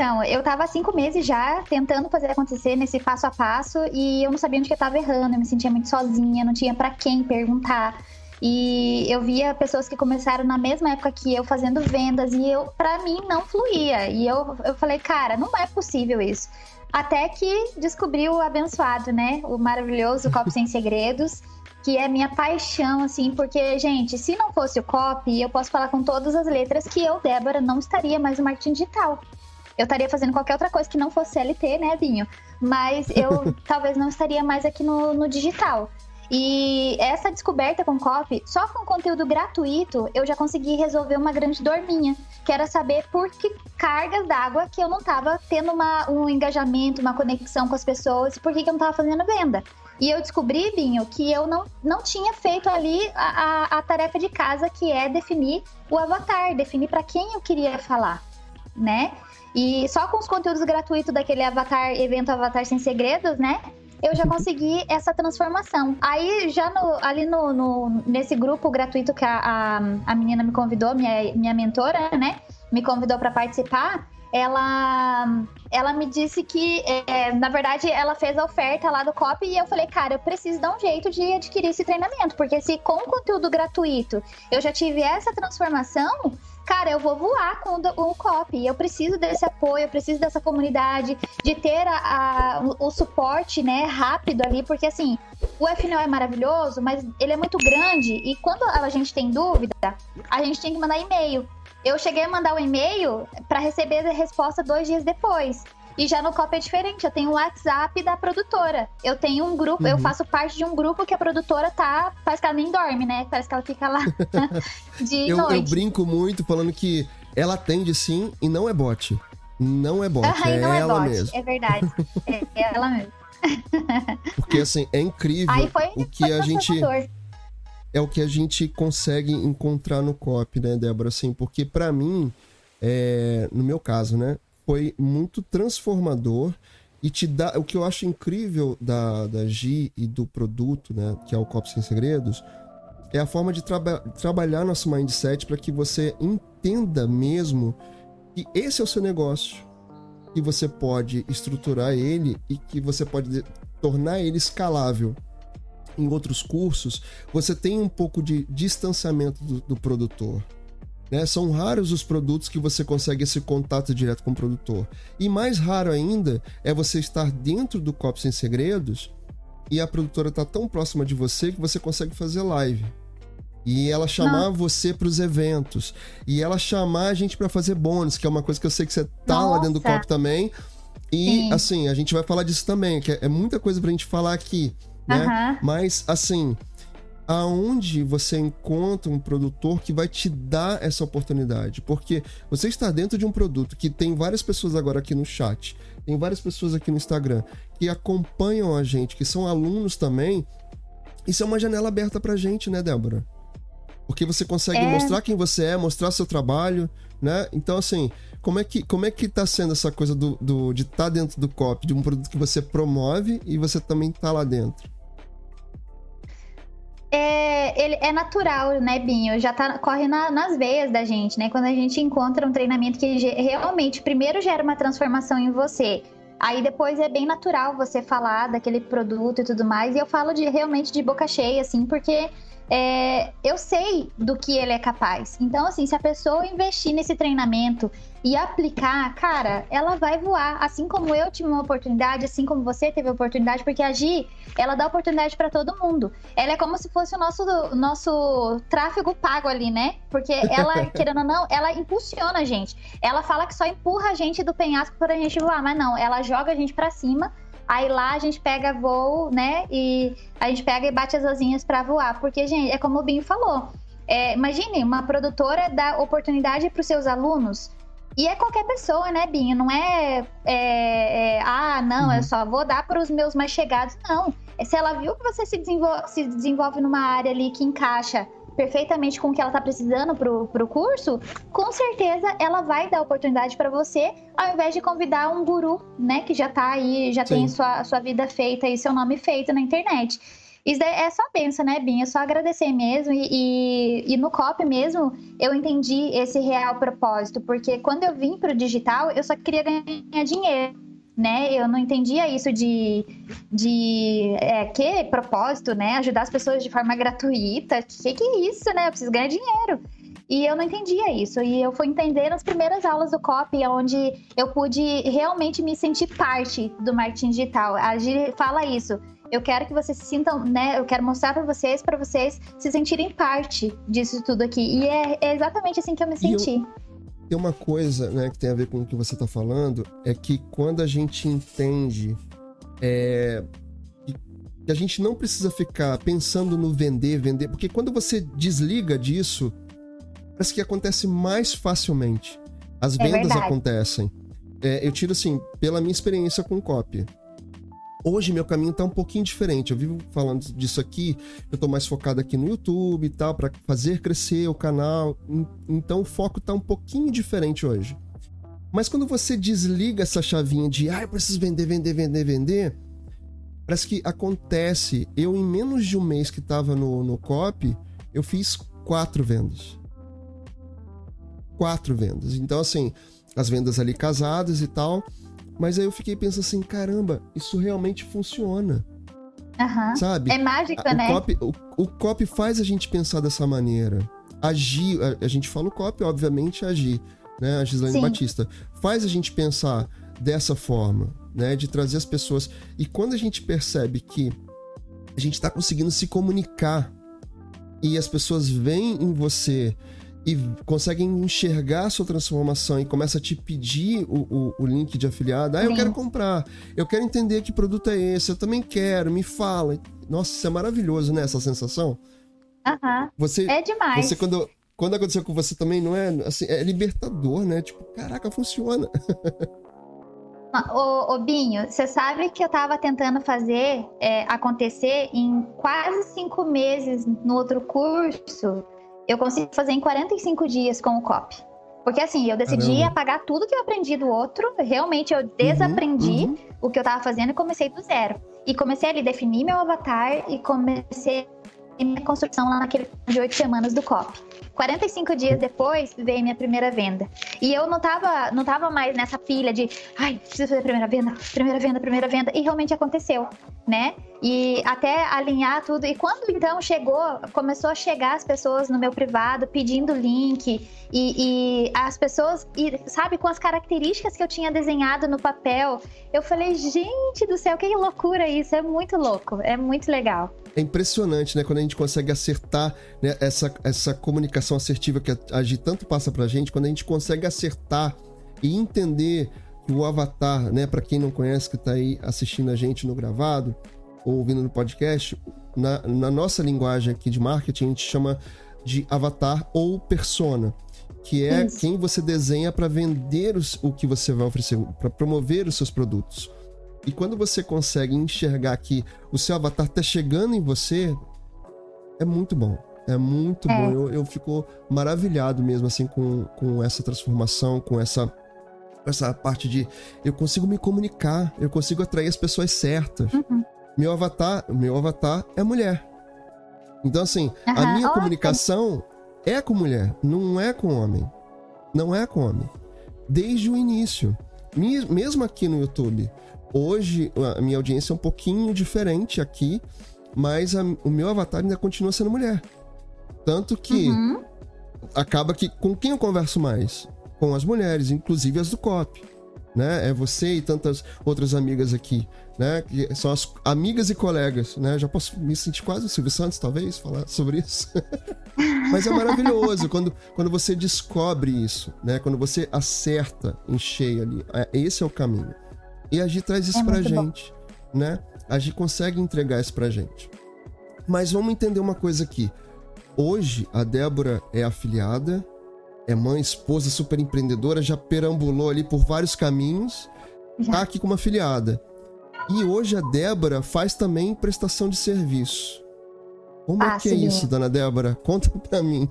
Então, eu tava há cinco meses já tentando fazer acontecer nesse passo a passo e eu não sabia onde que eu tava errando, eu me sentia muito sozinha, não tinha pra quem perguntar. E eu via pessoas que começaram na mesma época que eu fazendo vendas e eu, para mim, não fluía. E eu, eu falei, cara, não é possível isso. Até que descobri o abençoado, né? O maravilhoso Copo Sem Segredos, que é minha paixão, assim, porque, gente, se não fosse o copy, eu posso falar com todas as letras que eu, Débora, não estaria mais no marketing digital. Eu estaria fazendo qualquer outra coisa que não fosse LT, né, Binho? Mas eu talvez não estaria mais aqui no, no digital. E essa descoberta com copy, só com conteúdo gratuito, eu já consegui resolver uma grande dor minha, que era saber por que cargas d'água que eu não estava tendo uma, um engajamento, uma conexão com as pessoas, por que, que eu não estava fazendo venda. E eu descobri, Binho, que eu não, não tinha feito ali a, a, a tarefa de casa, que é definir o avatar, definir para quem eu queria falar, né? E só com os conteúdos gratuitos daquele avatar, evento Avatar Sem Segredos, né? eu já consegui essa transformação. Aí, já no, ali no, no, nesse grupo gratuito que a, a, a, menina me convidou, minha, minha mentora, né? Me convidou para participar. Ela, ela me disse que, é, na verdade, ela fez a oferta lá do COP e eu falei, cara, eu preciso dar um jeito de adquirir esse treinamento, porque se com conteúdo gratuito eu já tive essa transformação, cara, eu vou voar com o, COP. Eu preciso desse apoio, eu preciso dessa comunidade, de ter a, a, o, o, suporte, né, rápido ali, porque assim, o FNO é maravilhoso, mas ele é muito grande e quando a gente tem dúvida, a gente tem que mandar e-mail. Eu cheguei a mandar o um e-mail para receber a resposta dois dias depois. E já no COP é diferente, eu tenho o WhatsApp da produtora. Eu tenho um grupo, uhum. eu faço parte de um grupo que a produtora tá. Parece que ela nem dorme, né? Parece que ela fica lá de eu, noite. Eu brinco muito falando que ela atende sim e não é bot. Não é bot, uhum, é, não é ela bot, mesmo. É verdade. é, é ela mesmo. Porque assim, é incrível foi, o que a gente é o que a gente consegue encontrar no COP, né, Débora? Assim, porque para mim, é, no meu caso, né, foi muito transformador e te dá. O que eu acho incrível da, da Gi e do produto, né, que é o Copo Sem Segredos, é a forma de traba trabalhar nosso mindset para que você entenda mesmo que esse é o seu negócio, que você pode estruturar ele e que você pode tornar ele escalável. Em outros cursos, você tem um pouco de distanciamento do, do produtor. Né? São raros os produtos que você consegue esse contato direto com o produtor. E mais raro ainda é você estar dentro do Copo Sem Segredos e a produtora está tão próxima de você que você consegue fazer live. E ela chamar você para os eventos. E ela chamar a gente para fazer bônus, que é uma coisa que eu sei que você tá Nossa. lá dentro do copo também. E Sim. assim, a gente vai falar disso também, que é, muita coisa pra gente falar aqui, né? Uhum. Mas assim, aonde você encontra um produtor que vai te dar essa oportunidade. Porque você está dentro de um produto que tem várias pessoas agora aqui no chat, tem várias pessoas aqui no Instagram que acompanham a gente, que são alunos também. Isso é uma janela aberta pra gente, né, Débora? Porque você consegue é... mostrar quem você é, mostrar seu trabalho, né? Então, assim, como é que, como é que tá sendo essa coisa do, do de estar tá dentro do COP, de um produto que você promove e você também tá lá dentro? É, ele é natural, né, Binho? Já tá, corre na, nas veias da gente, né? Quando a gente encontra um treinamento que realmente primeiro gera uma transformação em você. Aí depois é bem natural você falar daquele produto e tudo mais. E eu falo de realmente de boca cheia, assim, porque é, eu sei do que ele é capaz. Então, assim, se a pessoa investir nesse treinamento e aplicar, cara, ela vai voar. Assim como eu tive uma oportunidade, assim como você teve a oportunidade, porque a Gi, ela dá oportunidade para todo mundo. Ela é como se fosse o nosso, nosso tráfego pago ali, né? Porque ela, querendo ou não, ela impulsiona a gente. Ela fala que só empurra a gente do penhasco para a gente voar, mas não, ela joga a gente para cima Aí lá a gente pega voo, né? E a gente pega e bate as asinhas para voar. Porque, gente, é como o Binho falou. É, imagine, uma produtora dá oportunidade para os seus alunos. E é qualquer pessoa, né, Binho? Não é, é, é ah, não, uhum. eu só vou dar para os meus mais chegados. Não. É se ela viu que você se desenvolve, se desenvolve numa área ali que encaixa perfeitamente com o que ela está precisando pro, pro curso, com certeza ela vai dar oportunidade para você, ao invés de convidar um guru, né, que já está aí, já Sim. tem sua, sua vida feita e seu nome feito na internet. Isso é só benção, né, Binha? É só agradecer mesmo. E, e, e, no COP mesmo, eu entendi esse real propósito. Porque quando eu vim para o digital, eu só queria ganhar dinheiro né? Eu não entendia isso de, de é, que propósito, né? Ajudar as pessoas de forma gratuita. Que que é isso, né? Eu preciso ganhar dinheiro. E eu não entendia isso. E eu fui entender nas primeiras aulas do COP, onde eu pude realmente me sentir parte do marketing digital. A Gi fala isso. Eu quero que vocês se sintam, né? Eu quero mostrar para vocês, para vocês se sentirem parte disso tudo aqui. E é, é exatamente assim que eu me senti. Eu, tem uma coisa, né, que tem a ver com o que você está falando, é que quando a gente entende é, que a gente não precisa ficar pensando no vender, vender, porque quando você desliga disso, parece que acontece mais facilmente. As é vendas acontecem. É, eu tiro assim, pela minha experiência com copy. Hoje meu caminho tá um pouquinho diferente. Eu vivo falando disso aqui, eu tô mais focado aqui no YouTube e tal, para fazer crescer o canal. Então o foco tá um pouquinho diferente hoje. Mas quando você desliga essa chavinha de, ah, eu preciso vender, vender, vender, vender, parece que acontece. Eu, em menos de um mês que tava no, no COP, eu fiz quatro vendas. Quatro vendas. Então, assim, as vendas ali casadas e tal. Mas aí eu fiquei pensando assim, caramba, isso realmente funciona. Uhum. Sabe? É mágica, a, né? O copy, o, o copy faz a gente pensar dessa maneira. Agir, a, a gente fala o copy, obviamente, agir, né? A Gislaine Sim. Batista. Faz a gente pensar dessa forma, né? De trazer as pessoas. E quando a gente percebe que a gente está conseguindo se comunicar e as pessoas veem em você e conseguem enxergar a sua transformação e começa a te pedir o, o, o link de afiliado. Ah, eu Sim. quero comprar, eu quero entender que produto é esse, eu também quero, me fala. Nossa, isso é maravilhoso, né? Essa sensação. Aham. Você, é demais. Você, quando, quando aconteceu com você também, não é assim, é libertador, né? Tipo, caraca, funciona. Ô, ô Binho, você sabe que eu tava tentando fazer é, acontecer em quase cinco meses no outro curso eu consigo fazer em 45 dias com o COP. Porque assim, eu decidi Caramba. apagar tudo que eu aprendi do outro, realmente eu desaprendi uhum, uhum. o que eu tava fazendo e comecei do zero. E comecei ali a definir meu avatar e comecei minha construção lá naquele de oito semanas do COP. 45 dias depois veio minha primeira venda. E eu não tava, não tava mais nessa pilha de, ai, preciso fazer a primeira venda, primeira venda, primeira venda. E realmente aconteceu, né? E até alinhar tudo. E quando então chegou, começou a chegar as pessoas no meu privado pedindo link. E, e as pessoas, e, sabe, com as características que eu tinha desenhado no papel. Eu falei, gente do céu, que loucura isso! É muito louco, é muito legal. É impressionante, né? Quando a gente consegue acertar né, essa, essa comunicação assertiva que a Gi tanto passa pra gente, quando a gente consegue acertar e entender que o avatar, né, para quem não conhece, que tá aí assistindo a gente no gravado ou ouvindo no podcast, na, na nossa linguagem aqui de marketing, a gente chama de avatar ou persona, que é Isso. quem você desenha para vender os, o que você vai oferecer, para promover os seus produtos. E quando você consegue enxergar que o seu avatar tá chegando em você, é muito bom. É muito é. bom. Eu, eu fico maravilhado mesmo, assim, com, com essa transformação, com essa, essa parte de eu consigo me comunicar, eu consigo atrair as pessoas certas. Uhum. Meu avatar, meu avatar é mulher. Então, assim, uhum. a minha comunicação é com mulher, não é com homem. Não é com homem. Desde o início. Mesmo aqui no YouTube. Hoje a minha audiência é um pouquinho diferente aqui, mas a, o meu avatar ainda continua sendo mulher. Tanto que uhum. acaba que com quem eu converso mais? Com as mulheres, inclusive as do COP. Né? É você e tantas outras amigas aqui, né? Que são as amigas e colegas, né? Já posso me sentir quase o Silvio Santos, talvez, falar sobre isso. Mas é maravilhoso quando, quando você descobre isso, né? Quando você acerta em cheio ali. É, esse é o caminho. E a Gi traz isso é pra gente, bom. né? A Gi consegue entregar isso pra gente. Mas vamos entender uma coisa aqui. Hoje, a Débora é afiliada, é mãe, esposa, super empreendedora, já perambulou ali por vários caminhos, já. tá aqui como afiliada. E hoje a Débora faz também prestação de serviço. Como ah, é que é isso, dona Débora? Conta pra mim.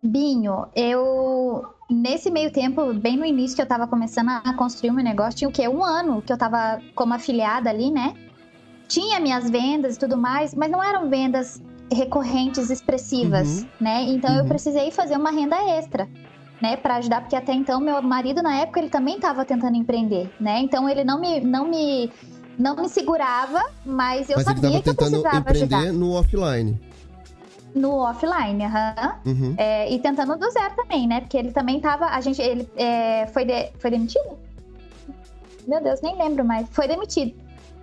Binho, eu nesse meio tempo, bem no início que eu tava começando a construir o meu negócio, tinha o quê? Um ano que eu tava como afiliada ali, né? Tinha minhas vendas e tudo mais, mas não eram vendas recorrentes expressivas, uhum. né? Então uhum. eu precisei fazer uma renda extra. né, para ajudar, porque até então meu marido na época ele também estava tentando empreender, né? Então ele não me não me não me segurava, mas eu Mas ele sabia tava que eu precisava empreender ajudar no offline. no offline, aham. Uhum. É, e tentando do zero também, né? Porque ele também tava. A gente. Ele é, foi, de, foi demitido? Meu Deus, nem lembro mais. Foi demitido.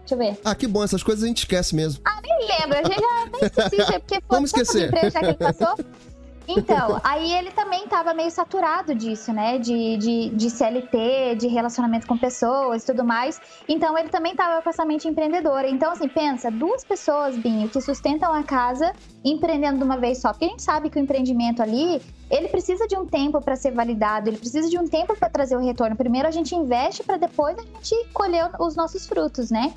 Deixa eu ver. Ah, que bom, essas coisas a gente esquece mesmo. Nem lembro, a gente já nem esqueci, já, porque foi Vamos esquecer. empresa já que ele passou. Então, aí ele também tava meio saturado disso, né? De, de, de CLT, de relacionamento com pessoas e tudo mais. Então, ele também tava com essa mente empreendedora. Então, assim, pensa, duas pessoas, Binho, que sustentam a casa empreendendo de uma vez só. Porque a gente sabe que o empreendimento ali, ele precisa de um tempo para ser validado, ele precisa de um tempo para trazer o retorno. Primeiro a gente investe para depois a gente colher os nossos frutos, né?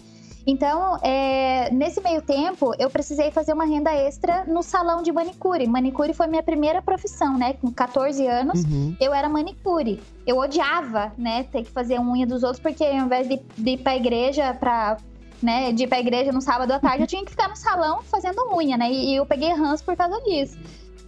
Então, é, nesse meio tempo, eu precisei fazer uma renda extra no salão de manicure. Manicure foi minha primeira profissão, né? Com 14 anos, Uhum. eu era manicure. Eu odiava, né, ter que fazer unha dos outros, porque ao invés de, de ir pra igreja pra. Né, de ir pra igreja no sábado à tarde, eu tinha que ficar no salão fazendo unha, né? E, e eu peguei ranço por causa disso.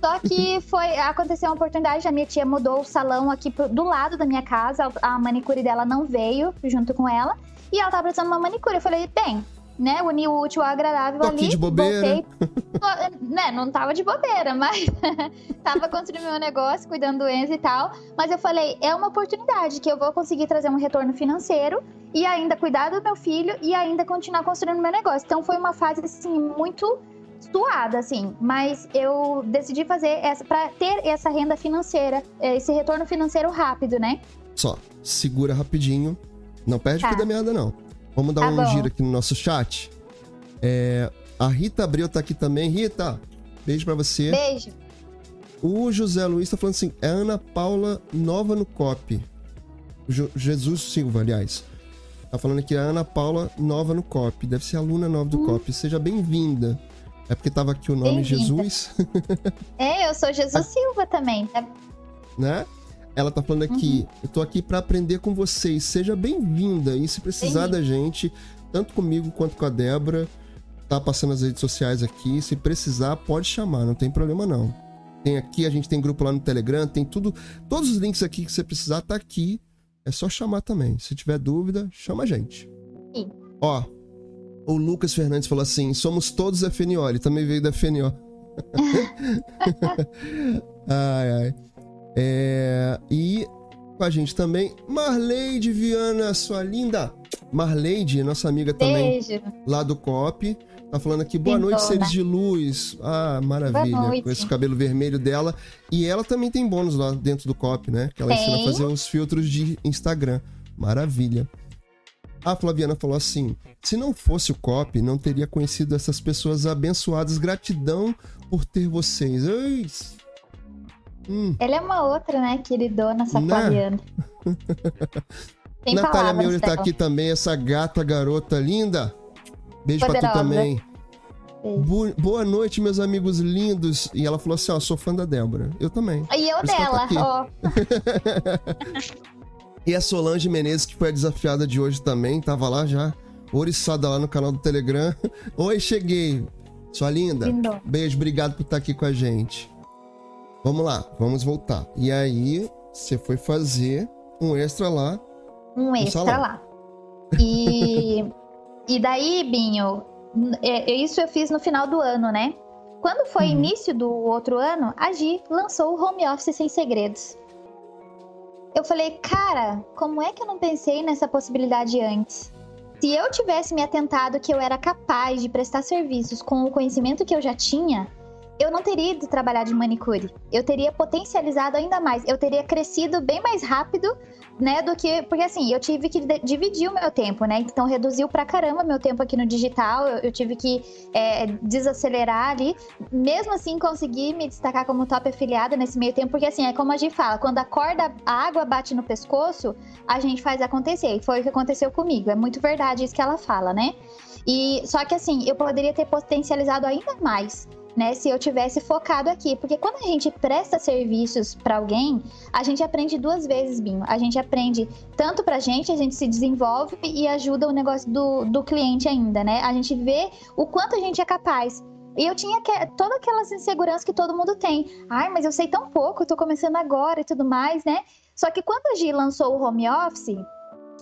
Só que foi aconteceu uma oportunidade, a minha tia mudou o salão aqui pro- do lado da minha casa, a manicure dela não veio junto com ela, e ela tava precisando de uma manicure. Eu falei, bem, né, uni o útil ao agradável Tô aqui ali. de bobeira. Voltei, né, não tava de bobeira, mas tava construindo meu negócio, cuidando do Enzo e tal. Mas eu falei, é uma oportunidade que eu vou conseguir trazer um retorno financeiro e ainda cuidar do meu filho e ainda continuar construindo meu negócio. Então foi uma fase assim muito suada, assim, mas eu decidi fazer essa para ter essa renda financeira, esse retorno financeiro rápido, né? Só, segura rapidinho. Não perde Tá. fio da meada, não. Vamos dar Tá um bom. giro aqui no nosso chat. É, a Rita Abreu tá aqui também. Rita, beijo pra você. Beijo. O José Luiz tá falando assim: é Ana Paula nova no COP. Jo- Jesus Silva, aliás. Tá falando aqui, a Ana Paula nova no COP. Deve ser aluna nova do COP. Seja bem-vinda. É porque tava aqui o nome. Jesus, É, eu sou Jesus Silva também. tá? né? Ela tá falando aqui, eu tô aqui pra aprender com vocês. Seja bem-vinda. E se precisar Bem-vinda. da gente, tanto comigo quanto com a Débora, tá passando as redes sociais aqui. Se precisar, pode chamar, não tem problema não. Tem aqui, a gente tem grupo lá no Telegram, tem tudo. Todos os links aqui que você precisar tá aqui. É só chamar também. Se tiver dúvida, chama a gente. Sim. Ó, o Lucas Fernandes falou assim: somos todos FNO. Ele também veio da FNO. ai, ai. É, e com a gente também, Marleide Viana, sua linda. Marleide, nossa amiga também Beijo. lá do COP. Tá falando aqui, boa noite, seres de luz. Ah, maravilha. Com esse cabelo vermelho dela. E ela também tem bônus lá dentro do COP, né? Que ela ensina a Tem. fazer os filtros de Instagram. Maravilha. A Flaviana falou assim: se não fosse o COP, não teria conhecido essas pessoas abençoadas. Gratidão por ter vocês. Ai. Hum. Ela é uma outra, né, queridona Saquariana. Tem Natália Miller tá dela. aqui também, essa gata garota linda. Beijo pra tu Poderosa. também. Bo- Boa noite, meus amigos lindos. E ela falou assim: ó, sou fã da Débora. Eu também. E eu tá dela, ó. E a Solange Menezes, que foi a desafiada de hoje também, tava lá já, oriçada lá no canal do Telegram. Oi, cheguei. Sua linda. Lindona. Beijo, obrigado por estar aqui com a gente. Vamos lá, vamos voltar. E aí, você foi fazer um extra lá. Um extra salão. lá. E, e daí, Binho, é, isso eu fiz no final do ano, né? Quando foi Uhum. início do outro ano, a Gi lançou o Home Office Sem Segredos. Eu falei, cara, como é que eu não pensei nessa possibilidade antes? Se eu tivesse me atentado que eu era capaz de prestar serviços com o conhecimento que eu já tinha, eu não teria ido trabalhar de manicure. Eu teria potencializado ainda mais. Eu teria crescido bem mais rápido, né, do que. Porque assim, eu tive que dividir o meu tempo, né? Então reduziu pra caramba meu tempo aqui no digital. Eu, eu tive que é, desacelerar ali. Mesmo assim, consegui me destacar como top afiliada nesse meio tempo, porque assim, é como a gente fala, quando a corda, a água bate no pescoço, a gente faz acontecer. E foi o que aconteceu comigo. É muito verdade isso que ela fala, né? E só que assim, eu poderia ter potencializado ainda mais. Né, se eu tivesse focado aqui, porque quando a gente presta serviços para alguém, a gente aprende duas vezes, Binho. A gente aprende tanto pra gente, a gente se desenvolve e ajuda o negócio do, do cliente ainda, né? A gente vê o quanto a gente é capaz. E eu tinha que, todas aquelas inseguranças que todo mundo tem. Ai, mas eu sei tão pouco, eu tô começando agora e tudo mais, né? Só que quando a Gi lançou o home office,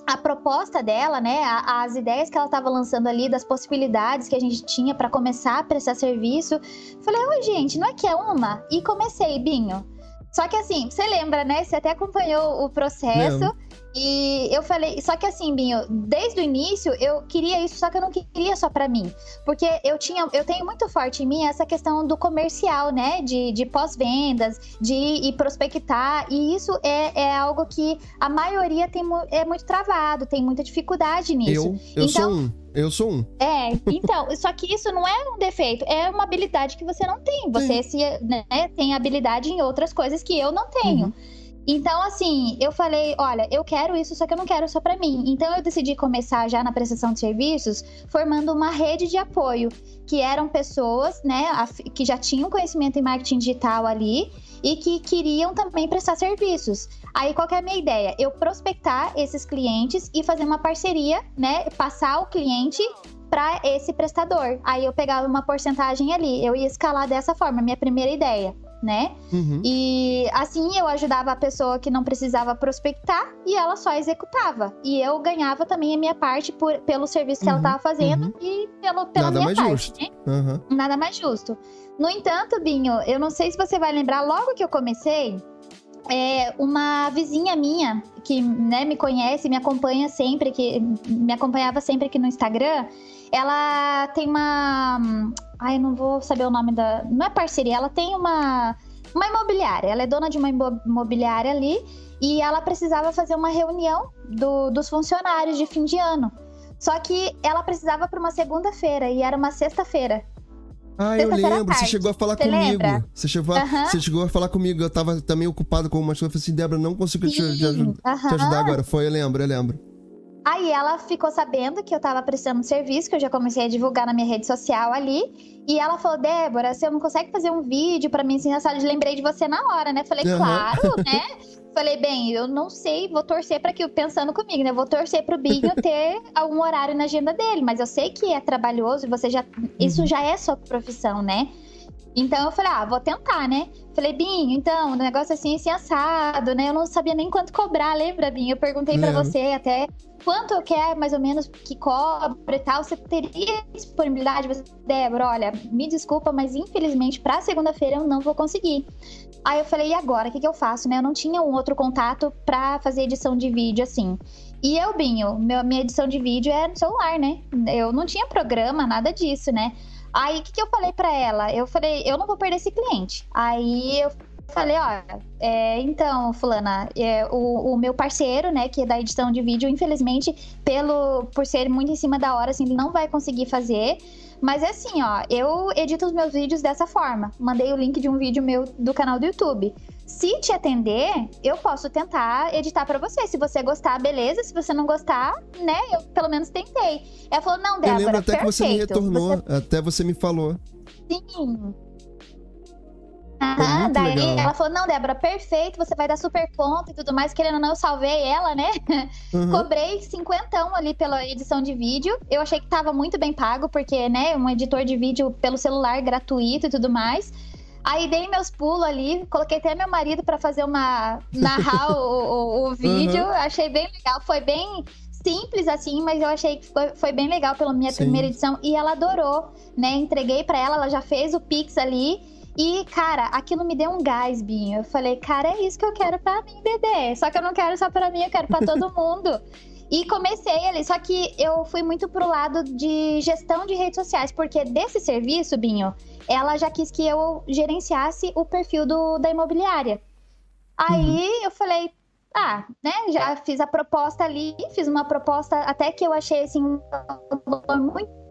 a proposta dela, né, as ideias que ela estava lançando ali, das possibilidades que a gente tinha para começar a prestar serviço, falei, oi, gente, não é que é uma? E comecei, Binho. Só que assim, você lembra, né? Você até acompanhou o processo. E eu falei, só que assim, Binho, desde o início eu queria isso, só que eu não queria só para mim. Porque eu tinha, eu tenho muito forte em mim essa questão do comercial, né? De, de pós-vendas, de ir prospectar. E isso é, é algo que a maioria tem, é muito travado, tem muita dificuldade nisso. Eu, eu então, sou um. Eu sou um. É, então, só que isso não é um defeito, é uma habilidade que você não tem. Você se, né, tem habilidade em outras coisas que eu não tenho. Uhum. Então, assim, eu falei, olha, eu quero isso, só que eu não quero só para mim. Então, eu decidi começar já na prestação de serviços, formando uma rede de apoio, que eram pessoas, né, que já tinham conhecimento em marketing digital ali e que queriam também prestar serviços. Aí, qual é a minha ideia? Eu prospectar esses clientes e fazer uma parceria, né, passar o cliente para esse prestador. Aí eu pegava uma porcentagem ali, eu ia escalar dessa forma, minha primeira ideia né? Uhum. E assim eu ajudava a pessoa que não precisava prospectar e ela só executava. E eu ganhava também a minha parte por, pelo serviço que uhum. ela estava fazendo uhum. e pelo, pela Nada minha mais parte, justo. Né? Nada mais justo. No entanto, Binho, eu não sei se você vai lembrar, logo que eu comecei, é, uma vizinha minha que né, me conhece, me acompanha sempre, que me acompanhava sempre aqui no Instagram, ela tem uma Ai, não vou saber o nome da. Não é parceria, ela tem uma, uma imobiliária. Ela é dona de uma imobiliária ali e ela precisava fazer uma reunião do, dos funcionários de fim de ano. Só que ela precisava para uma segunda-feira e era uma sexta-feira. Ah, eu lembro. Você chegou a falar você comigo. Lembra? Você chegou, a, uhum. você chegou a falar comigo. Eu tava também ocupado com umas coisas. Eu falei assim, Débora, não consigo te, te, te, ajudar agora. Foi, eu lembro, eu lembro. Aí ela ficou sabendo que eu tava prestando serviço, que eu já comecei a divulgar na minha rede social ali. E ela falou: Débora, você não consegue fazer um vídeo para mim assim, assado? Lembrei de você na hora, né? Falei, uhum. claro, né? Falei, bem, eu não sei, vou torcer para que, pensando comigo, né? Vou torcer pro Binho ter algum horário na agenda dele, mas eu sei que é trabalhoso e você já. Isso uhum. já é sua profissão, né? Então eu falei, ah, vou tentar, né? Falei, Binho, então, o negócio assim, assim, assado, né? Eu não sabia nem quanto cobrar, lembra, Binho? Eu perguntei para você até quanto eu quero mais ou menos que cobre e tal. Você teria disponibilidade? Você, Débora, olha, me desculpa, mas infelizmente para segunda-feira eu não vou conseguir. Aí eu falei, e agora? O que, que eu faço, né? Eu não tinha um outro contato para fazer edição de vídeo assim. E eu, Binho, meu, minha edição de vídeo é no celular, né? Eu não tinha programa, nada disso, né? Aí, o que, que eu falei para ela? Eu falei, eu não vou perder esse cliente. Aí eu falei, olha, é, então, fulana, é, o, o, meu parceiro, né, que é da edição de vídeo, infelizmente, pelo por ser muito em cima da hora, assim, ele não vai conseguir fazer. Mas é assim, ó, eu edito os meus vídeos dessa forma. Mandei o link de um vídeo meu do canal do YouTube. Se te atender, eu posso tentar editar para você. Se você gostar, beleza. Se você não gostar, né, eu pelo menos tentei. Ela falou, não, Débora, Eu lembro até perfeito. que você me retornou, você... até você me falou. Sim, Aham, daí legal. ela falou: Não, Débora, perfeito, você vai dar super conta e tudo mais. Querendo ou não, eu salvei ela, né? Uhum. Cobrei cinquentão ali pela edição de vídeo. Eu achei que tava muito bem pago, porque, né, um editor de vídeo pelo celular gratuito e tudo mais. Aí dei meus pulos ali, coloquei até meu marido para fazer uma. narrar o, o, o, vídeo. Uhum. Achei bem legal, foi bem simples assim, mas eu achei que foi, foi bem legal pela minha Sim. primeira edição e ela adorou, né? Entreguei para ela, ela já fez o Pix ali. E, cara, aquilo me deu um gás, Binho. Eu falei, cara, é isso que eu quero pra mim, bebê. Só que eu não quero só pra mim, eu quero pra todo mundo. E comecei ali, só que eu fui muito pro lado de gestão de redes sociais, porque desse serviço, Binho, ela já quis que eu gerenciasse o perfil do, da imobiliária. Aí uhum. eu falei, ah, né, já fiz a proposta ali, fiz uma proposta até que eu achei assim um muito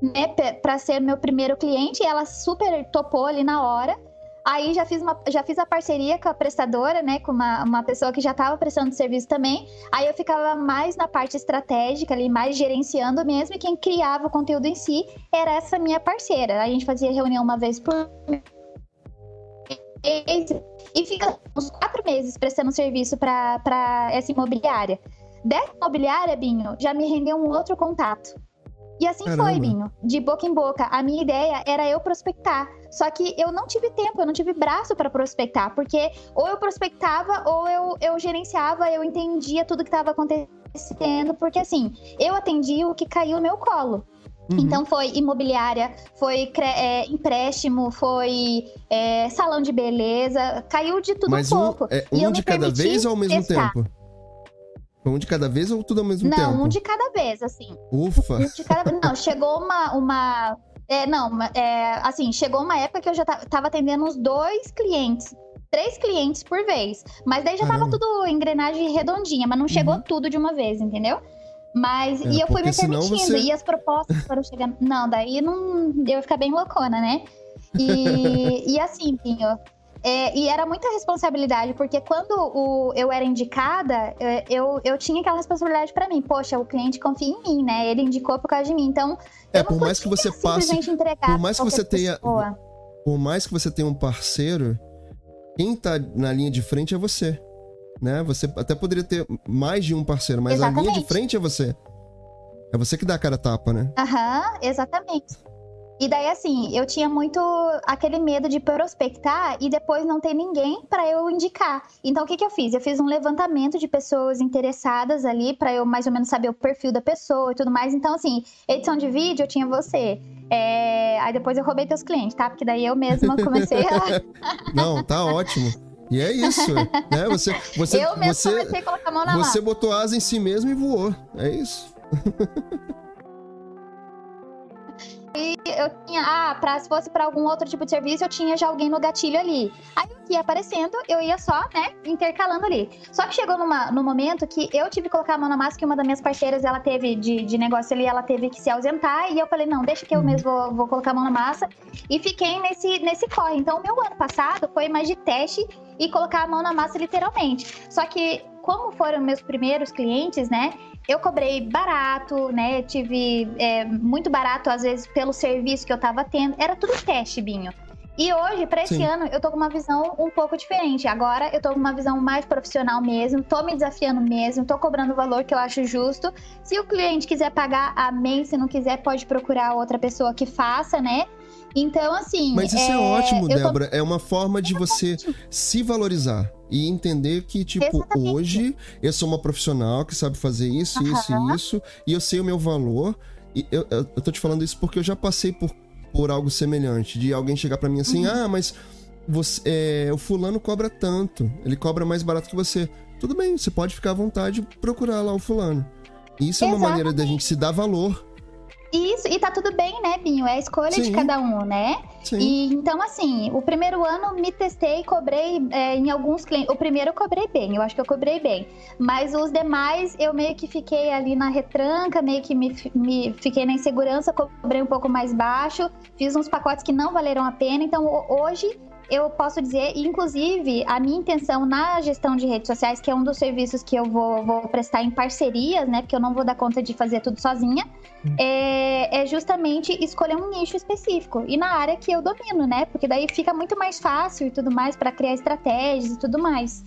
né, para ser meu primeiro cliente, e ela super topou ali na hora. Aí já fiz, uma, já fiz a parceria com a prestadora, né? Com uma, uma pessoa que já estava prestando serviço também. Aí eu ficava mais na parte estratégica ali, mais gerenciando mesmo. E quem criava o conteúdo em si era essa minha parceira. A gente fazia reunião uma vez por mês. E fica uns quatro meses prestando serviço para essa imobiliária. Dessa imobiliária, Binho, já me rendeu um outro contato E assim Caramba. foi, Binho, de boca em boca. A minha ideia era eu prospectar. Só que eu não tive tempo, eu não tive braço para prospectar, porque ou eu prospectava ou eu, eu gerenciava, eu entendia tudo que estava acontecendo, porque assim, eu atendi o que caiu no meu colo. Uhum. Então foi imobiliária, foi é, empréstimo, foi é, salão de beleza, caiu de tudo Mas um um, pouco. é, E eu um me de cada vez ou ao mesmo testar. tempo? Foi um de cada vez ou tudo ao mesmo Não, tempo? um de cada vez, assim. Ufa! Um de cada vez. Não, chegou uma. uma é, não, é, assim, chegou uma época que eu já ta- tava atendendo uns dois clientes. Três clientes por vez. Mas daí já tava Caramba. tudo engrenagem redondinha, mas não chegou tudo de uma vez, entendeu? Mas, É, e eu fui me permitindo, você- e as propostas foram chegando. Não, daí não. Eu ia ficar bem loucona, né? E, e assim, Pinho. É, e era muita responsabilidade, porque quando o- eu era indicada, é, eu, eu tinha aquela responsabilidade pra mim. Poxa, o cliente confia em mim, né? Ele indicou por causa de mim. Então, É, por mais que você passe. simplesmente entregar por mais que você tenha- pessoa. Por mais que você tenha um parceiro, quem tá na linha de frente é você. Né? Você até poderia ter mais de um parceiro, mas a linha de Exatamente. frente é você. É você que dá a cara tapa, né? Aham, exatamente. E daí, assim, eu tinha muito aquele medo de prospectar e depois não ter ninguém pra eu indicar. Então, o que, que eu fiz? Eu fiz um levantamento de pessoas interessadas ali pra eu mais ou menos saber o perfil da pessoa e tudo mais. Então, assim, edição de vídeo eu tinha você. É, Aí depois eu roubei teus clientes, tá? Porque daí eu mesma comecei a. Não, tá ótimo. E é isso, né? Você, você, eu mesma você, comecei a colocar a mão na você botou asa em si mesmo e voou. É isso. Eu tinha, ah, pra, se fosse pra algum outro tipo de serviço, eu tinha já alguém no gatilho ali. Aí o que ia aparecendo, eu ia só, né, intercalando ali. Só que chegou numa, num momento que eu tive que colocar a mão na massa, que uma das minhas parceiras, ela teve de, de negócio ali, ela teve que se ausentar, e eu falei, não, deixa que eu mesmo vou, vou colocar a mão na massa. E fiquei nesse, nesse corre. Então, o meu ano passado foi mais de teste e colocar a mão na massa literalmente. Só que, como foram meus primeiros clientes, né, eu cobrei barato, né? Tive é, muito barato, às vezes, pelo serviço que eu tava tendo. Era tudo teste, Binho. E hoje, pra esse Sim. ano, eu tô com uma visão um pouco diferente. Agora, eu tô com uma visão mais profissional mesmo, tô me desafiando mesmo, tô cobrando o valor que eu acho justo. Se o cliente quiser pagar, amém. Se não quiser, pode procurar outra pessoa que faça, né? Então, assim. Mas isso é, ótimo, eu tô- Débora. É uma forma de você se valorizar e entender que, tipo, Exatamente. hoje eu sou uma profissional que sabe fazer isso, isso e isso, e eu sei o meu valor. E eu, eu, eu tô te falando isso porque eu já passei por, por algo semelhante, de alguém chegar pra mim assim, Uhum. ah, mas você, é, o fulano cobra tanto, ele cobra mais barato que você. Tudo bem, você pode ficar à vontade e procurar lá o fulano. Isso é uma Exatamente. maneira da gente se dar valor. Isso, e tá tudo bem, né, Binho? É a escolha de Sim. cada um, né? Sim. E então, assim, o primeiro ano me testei, cobrei é, em alguns clientes. O primeiro eu cobrei bem, eu acho que eu cobrei bem. Mas os demais eu meio que fiquei ali na retranca, meio que me, me fiquei na insegurança, cobrei um pouco mais baixo, fiz uns pacotes que não valeram a pena. Então, ho- hoje eu posso dizer, inclusive, a minha intenção na gestão de redes sociais, que é um dos serviços que eu vou, vou prestar em parcerias, né? Porque eu não vou dar conta de fazer tudo sozinha é, é justamente escolher um nicho específico e na área que eu domino, né? Porque daí fica muito mais fácil e tudo mais para criar estratégias e tudo mais.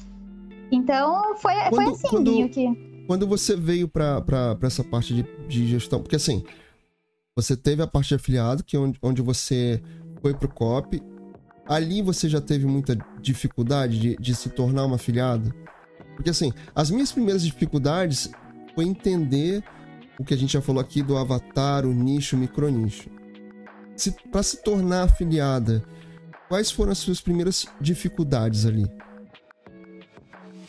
Então foi, foi Quando- assim, quando- Binho, que Quando você veio pra essa parte de, de gestão, porque assim, você teve a parte de afiliado, que é onde, onde você foi pro COP, ali você já teve muita dificuldade de, de se tornar uma afiliada? Porque assim, as minhas primeiras dificuldades foi entender o que a gente já falou aqui do avatar, o nicho, o micronicho. Se, para se tornar afiliada, quais foram as suas primeiras dificuldades ali?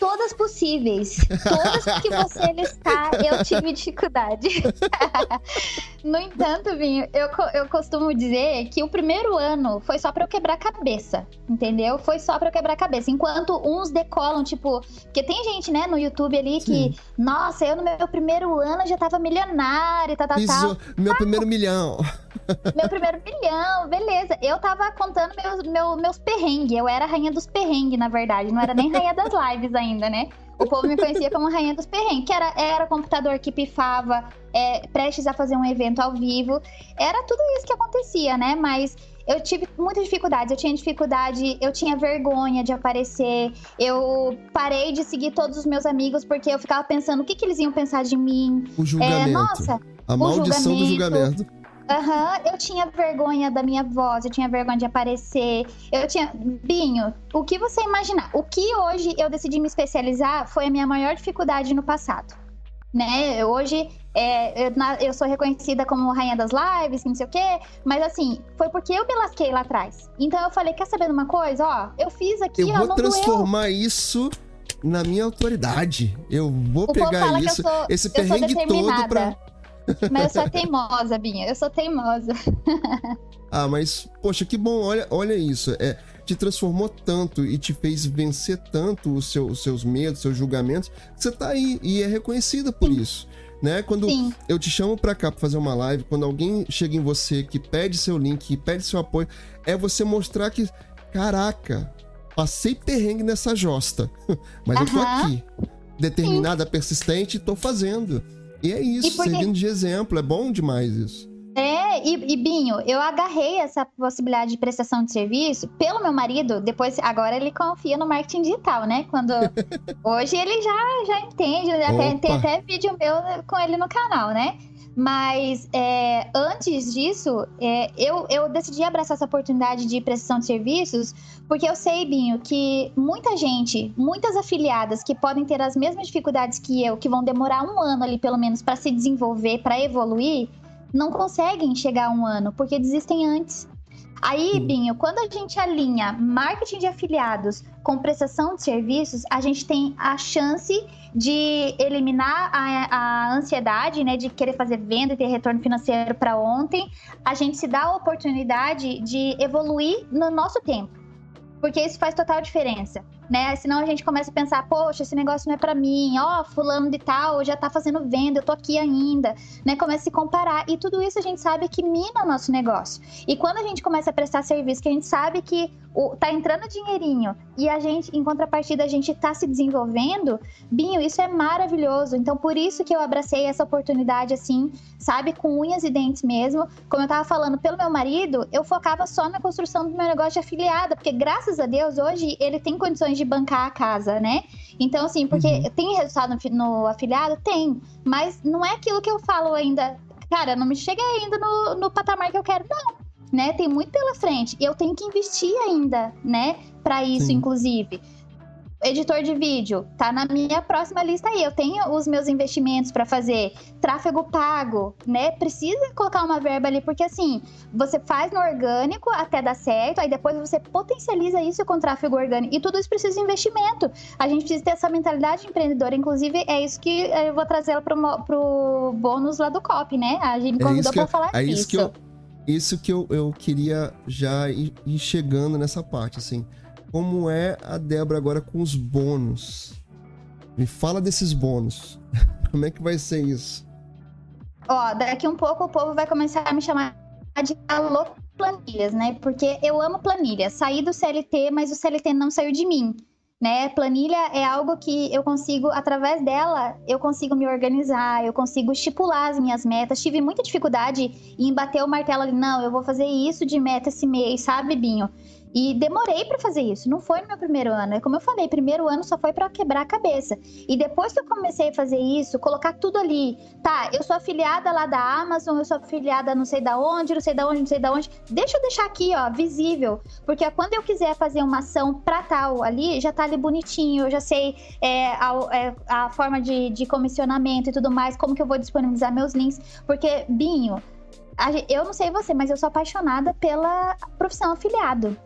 todas possíveis, todas que você listar, eu tive dificuldade. no entanto, Vinho, eu, eu costumo dizer que o primeiro ano foi só pra eu quebrar a cabeça, entendeu? Foi só pra eu quebrar a cabeça. Enquanto uns decolam, tipo, porque tem gente, né, no YouTube ali que, nossa, eu no meu primeiro ano já tava milionário, tá, tá, Fiz tá. o meu primeiro milhão. Meu primeiro milhão, beleza. Eu tava contando meus, meu- meus perrengues. Eu era a rainha dos perrengues, na verdade. Não era nem rainha das lives ainda, né? O povo me conhecia como rainha dos perrengues, que era, era computador que pifava, é, prestes a fazer um evento ao vivo. Era tudo isso que acontecia, né? Mas eu tive muitas dificuldades. Eu tinha dificuldade, eu tinha vergonha de aparecer. Eu parei de seguir todos os meus amigos porque eu ficava pensando o que, que eles iam pensar de mim. O julgamento. É, nossa, a maldição julgamento. do julgamento. Aham, uhum, eu tinha vergonha da minha voz, eu tinha vergonha de aparecer, eu tinha. Binho, o que você imaginar? O que hoje eu decidi me especializar foi a minha maior dificuldade no passado. Né? Hoje é, eu, eu, sou reconhecida como rainha das lives, não sei o quê, mas assim, foi porque eu me lasquei lá atrás. Então eu falei: quer saber de uma coisa? Ó, eu fiz aqui, eu ó, vou transformar doeu. isso na minha autoridade. Eu vou o pegar isso, sou, esse perrengue todo pra mas eu sou teimosa, Binha. Eu sou teimosa. ah, mas, poxa, que bom. Olha, olha isso. É, te transformou tanto e te fez vencer tanto os, seu, seus medos, seus julgamentos. Você tá aí e é reconhecida por Sim. isso. Né? Quando Sim. eu te chamo pra cá pra fazer uma live, quando alguém chega em você que pede seu link, que pede seu apoio, é você mostrar que, caraca, passei perrengue nessa josta, mas eu tô aqui, determinada, Sim. persistente tô fazendo. E é isso, porque... servindo de exemplo. É bom demais isso. É, e, e, Binho, eu agarrei essa possibilidade de prestação de serviço pelo meu marido, depois, agora ele confia no marketing digital, né? Quando hoje ele já, já entende, já tem, tem, até vídeo meu com ele no canal, né? Mas é, antes disso, é, eu, eu decidi abraçar essa oportunidade de prestação de serviços, porque eu sei, Binho, que muita gente, muitas afiliadas que podem ter as mesmas dificuldades que eu, que vão demorar um ano ali pelo menos para se desenvolver, para evoluir, não conseguem chegar a um ano, porque desistem antes. Aí, Binho, quando a gente alinha marketing de afiliados com prestação de serviços, a gente tem a chance de eliminar a, a ansiedade, né, de querer fazer venda e ter retorno financeiro para ontem. A gente se dá a oportunidade de evoluir no nosso tempo porque isso faz total diferença, né? Senão a gente começa a pensar, poxa, esse negócio não é para mim, ó, oh, fulano de tal já tá fazendo venda, eu tô aqui ainda, né? Começa a se comparar e tudo isso a gente sabe que mina o nosso negócio. E quando a gente começa a prestar serviço, que a gente sabe que o, tá entrando dinheirinho e a gente, em contrapartida, a gente tá se desenvolvendo, Binho, isso é maravilhoso. Então, por isso que eu abracei essa oportunidade assim, sabe, com unhas e dentes mesmo. Como eu tava falando, pelo meu marido, eu focava só na construção do meu negócio de afiliada, porque graças a Deus, hoje ele tem condições de bancar a casa, né? Então, assim, porque uhum. tem resultado no, no afiliado? Tem. Mas não é aquilo que eu falo ainda. Cara, não me cheguei ainda no, no patamar que eu quero, não né? Tem muito pela frente. Eu tenho que investir ainda, né? Para isso, Sim. inclusive. Editor de vídeo, tá na minha próxima lista aí. Eu tenho os meus investimentos para fazer tráfego pago, né? Precisa colocar uma verba ali, porque assim, você faz no orgânico até dar certo, aí depois você potencializa isso com tráfego orgânico. E tudo isso precisa de investimento. A gente precisa ter essa mentalidade empreendedora. Inclusive, é isso que eu vou trazer ela pro, pro bônus lá do COP, né? A gente me é convidou é para falar é isso. Isso que eu isso que eu, eu queria já ir, ir chegando nessa parte, assim. Como é a Débora agora com os bônus? Me fala desses bônus. Como é que vai ser isso? Ó, daqui um pouco o povo vai começar a me chamar de alô planilhas, né? Porque eu amo planilha. Saí do CLT, mas o CLT não saiu de mim né? Planilha é algo que eu consigo, através dela, eu consigo me organizar, eu consigo estipular as minhas metas. Tive muita dificuldade em bater o martelo ali, não, eu vou fazer isso de meta esse mês, sabe, Binho? E demorei para fazer isso. Não foi no meu primeiro ano. É como eu falei, primeiro ano só foi para quebrar a cabeça. E depois que eu comecei a fazer isso, colocar tudo ali, tá? Eu sou afiliada lá da Amazon, eu sou afiliada não sei da onde, não sei da onde, não sei da onde. Deixa eu deixar aqui, ó, visível, porque quando eu quiser fazer uma ação para tal ali, já tá ali bonitinho. Eu já sei é, a, é, a, forma de, de comissionamento e tudo mais, como que eu vou disponibilizar meus links, porque Binho eu não sei você, mas eu sou apaixonada pela profissão afiliado.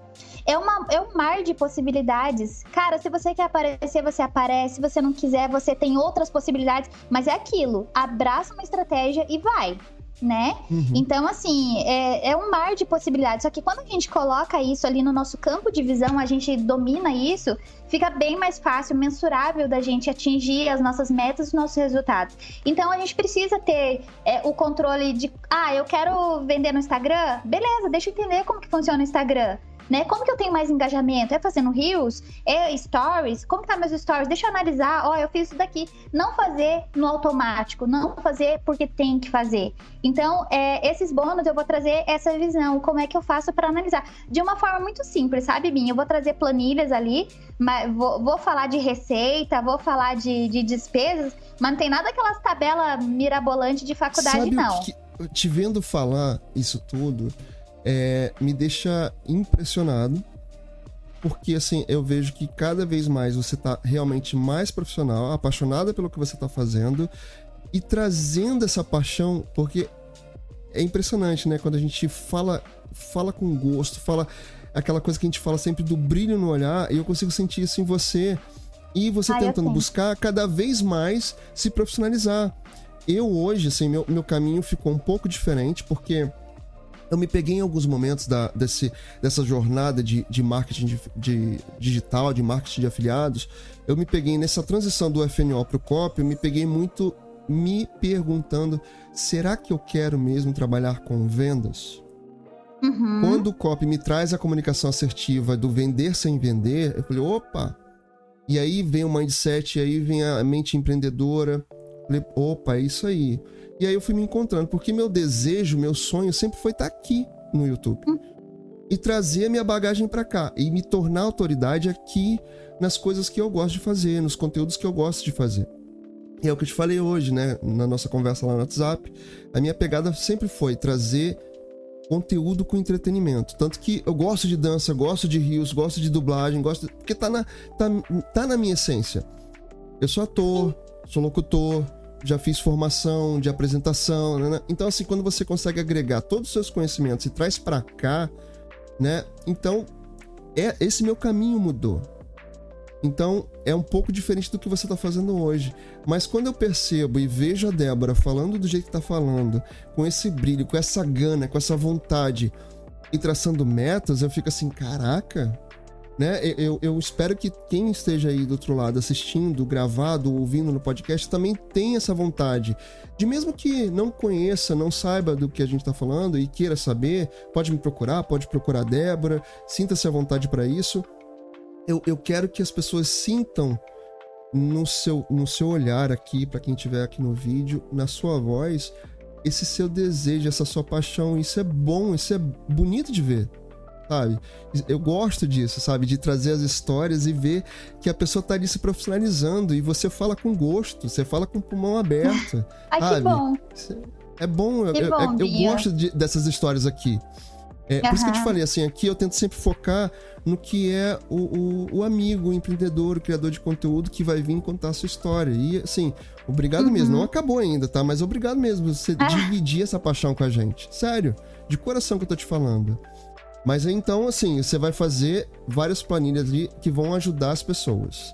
É, uma, é um mar de possibilidades. Cara, se você quer aparecer, você aparece. Se você não quiser, você tem outras possibilidades. Mas é aquilo. Abraça uma estratégia e vai né? Uhum. Então, assim, é, é, um mar de possibilidades. Só que quando a gente coloca isso ali no nosso campo de visão, a gente domina isso, fica bem mais fácil, mensurável da gente atingir as nossas metas e os nossos resultados. Então, a gente precisa ter é, o controle de, ah, eu quero vender no Instagram? Beleza, deixa eu entender como que funciona o Instagram né? Como que eu tenho mais engajamento? É fazendo reels? É stories? Como que tá meus stories? Deixa eu analisar, ó, eu fiz isso daqui. Não fazer no automático, não fazer porque tem que fazer. Então, é, esses bônus eu vou trazer essa visão, como é que eu faço para analisar. De uma forma muito simples, sabe, Binha? Eu vou trazer planilhas ali, mas vou, vou falar de receita, vou falar de, de despesas, mas não tem nada aquelas tabelas mirabolantes de faculdade, Sabe não. Que, te vendo falar isso tudo, é, me deixa impressionado. Porque assim, eu vejo que cada vez mais você tá realmente mais profissional, apaixonada pelo que você tá fazendo e trazendo essa paixão, porque é impressionante, né? Quando a gente fala, fala com gosto, fala aquela coisa que a gente fala sempre do brilho no olhar, e eu consigo sentir isso em você. E você Ai, tentando buscar cada vez mais se profissionalizar. Eu hoje, assim, meu, meu caminho ficou um pouco diferente, porque eu me peguei em alguns momentos da, desse, dessa jornada de, de marketing de, de, digital, de marketing de afiliados. Eu me peguei nessa transição do FNO para o COP, eu me peguei muito me perguntando: será que eu quero mesmo trabalhar com vendas? Uhum. Quando o COP me traz a comunicação assertiva do vender sem vender, eu falei: opa! E aí vem o mindset, aí vem a mente empreendedora. Falei: opa, é isso aí. E aí eu fui me encontrando, porque meu desejo, meu sonho sempre foi estar aqui no YouTube. Uhum. E trazer a minha bagagem para cá. E me tornar autoridade aqui nas coisas que eu gosto de fazer, nos conteúdos que eu gosto de fazer. E é o que eu te falei hoje, né? Na nossa conversa lá no WhatsApp. A minha pegada sempre foi trazer conteúdo com entretenimento. Tanto que eu gosto de dança, gosto de rios, gosto de dublagem, gosto. Porque tá na, tá, tá na minha essência. Eu sou ator, sou locutor, já fiz formação de apresentação, né? Então, assim, quando você consegue agregar todos os seus conhecimentos e traz para cá, né? Então, é esse meu caminho mudou. Então é um pouco diferente do que você está fazendo hoje. Mas quando eu percebo e vejo a Débora falando do jeito que está falando, com esse brilho, com essa gana, com essa vontade e traçando metas, eu fico assim: caraca, né? Eu, eu, espero que quem esteja aí do outro lado assistindo, gravado, ouvindo no podcast, também tenha essa vontade. De mesmo que não conheça, não saiba do que a gente está falando e queira saber, pode me procurar, pode procurar a Débora, sinta-se à vontade para isso eu, eu quero que as pessoas sintam no seu, no seu olhar aqui, para quem estiver aqui no vídeo, na sua voz, esse seu desejo, essa sua paixão. Isso é bom, isso é bonito de ver, sabe? Eu gosto disso, sabe? De trazer as histórias e ver que a pessoa tá ali se profissionalizando e você fala com gosto, você fala com o pulmão aberto. Ai, sabe? que bom. É bom, que eu, bom, eu, eu gosto de, dessas histórias aqui. É, uhum. Por isso que eu te falei, assim, aqui eu tento sempre focar no que é o, o, o, amigo, o empreendedor, o criador de conteúdo que vai vir contar a sua história. E, assim, obrigado uhum. mesmo. Não acabou ainda, tá? Mas obrigado mesmo você ah. dividir essa paixão com a gente. Sério, de coração que eu tô te falando. Mas então, assim, você vai fazer várias planilhas ali que vão ajudar as pessoas.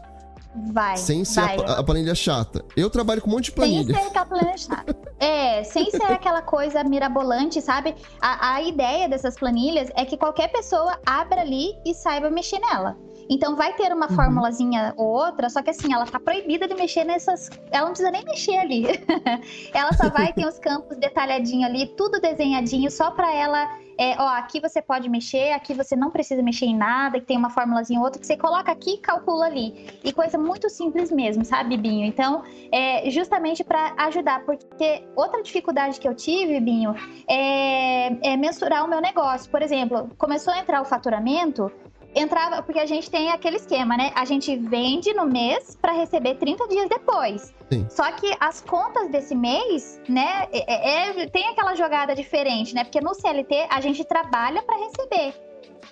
Vai. Sem ser vai. A, a, planilha chata. Eu trabalho com um monte de planilha. Sem ser aquela planilha chata. é, sem ser aquela coisa mirabolante, sabe? A, a ideia dessas planilhas é que qualquer pessoa abra ali e saiba mexer nela. Então vai ter uma uhum. formulazinha ou outra, só que assim, ela tá proibida de mexer nessas. Ela não precisa nem mexer ali. ela só vai ter os campos detalhadinho ali, tudo desenhadinho, só para ela é, ó, aqui você pode mexer, aqui você não precisa mexer em nada, que tem uma formulazinha ou outra que você coloca aqui e calcula ali. E coisa muito simples mesmo, sabe, Binho? Então, é justamente para ajudar, porque outra dificuldade que eu tive, Binho, é, é mensurar o meu negócio. Por exemplo, começou a entrar o faturamento, entrava, porque a gente tem aquele esquema, né? A gente vende no mês para receber 30 dias depois. Sim. Só que as contas desse mês, né, é, é, tem aquela jogada diferente, né? Porque no CLT a gente trabalha para receber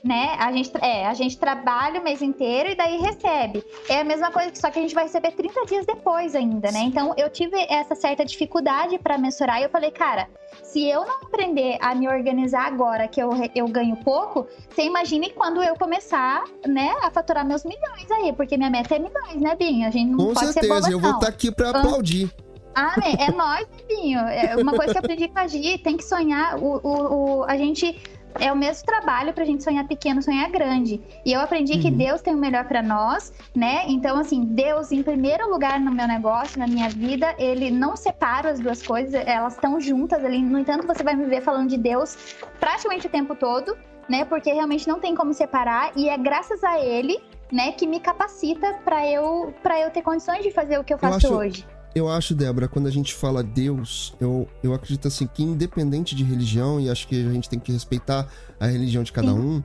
né? A gente, é, a gente trabalha o mês inteiro e daí recebe. É a mesma coisa, só que a gente vai receber 30 dias depois ainda, né? Então eu tive essa certa dificuldade para mensurar e eu falei, cara, se eu não aprender a me organizar agora, que eu, eu ganho pouco, você imagine quando eu começar, né, a faturar meus milhões aí, porque minha meta é milhões, né, Binho? A gente não Com pode certeza, ser eu vou estar tá aqui para aplaudir. Ah, né? É nós, Binho. É uma coisa que eu aprendi com a Gi, tem que sonhar. O, o, o, a gente é o mesmo trabalho pra gente sonhar pequeno, sonhar grande. E eu aprendi uhum. que Deus tem o melhor para nós, né? Então, assim, Deus em primeiro lugar no meu negócio, na minha vida, ele não separa as duas coisas, elas estão juntas ali. No entanto, você vai me ver falando de Deus praticamente o tempo todo, né? Porque realmente não tem como separar e é graças a ele, né, que me capacita para eu para eu ter condições de fazer o que eu faço eu acho, hoje. Eu acho, Débora, quando a gente fala Deus, eu, eu acredito assim que independente de religião e acho que a gente tem que respeitar a religião de cada Sim. um,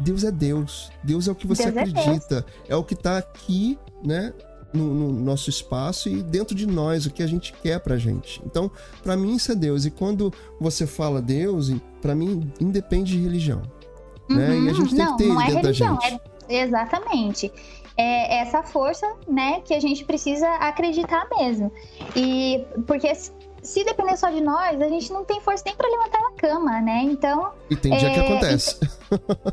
Deus é Deus. Deus é o que você Deus é acredita. É, é, o que tá aqui, né? No, no, nosso espaço e dentro de nós, o que a gente quer pra gente. Então, para mim, isso é Deus. E quando você fala Deus, para mim, independe de religião. Uhum. Né? E a gente tem não, que ter não é religião, da gente. É, exatamente. É essa força, né, que a gente precisa acreditar mesmo. E porque se depender só de nós, a gente não tem força nem para levantar a cama, né? Então. E tem dia é, que acontece.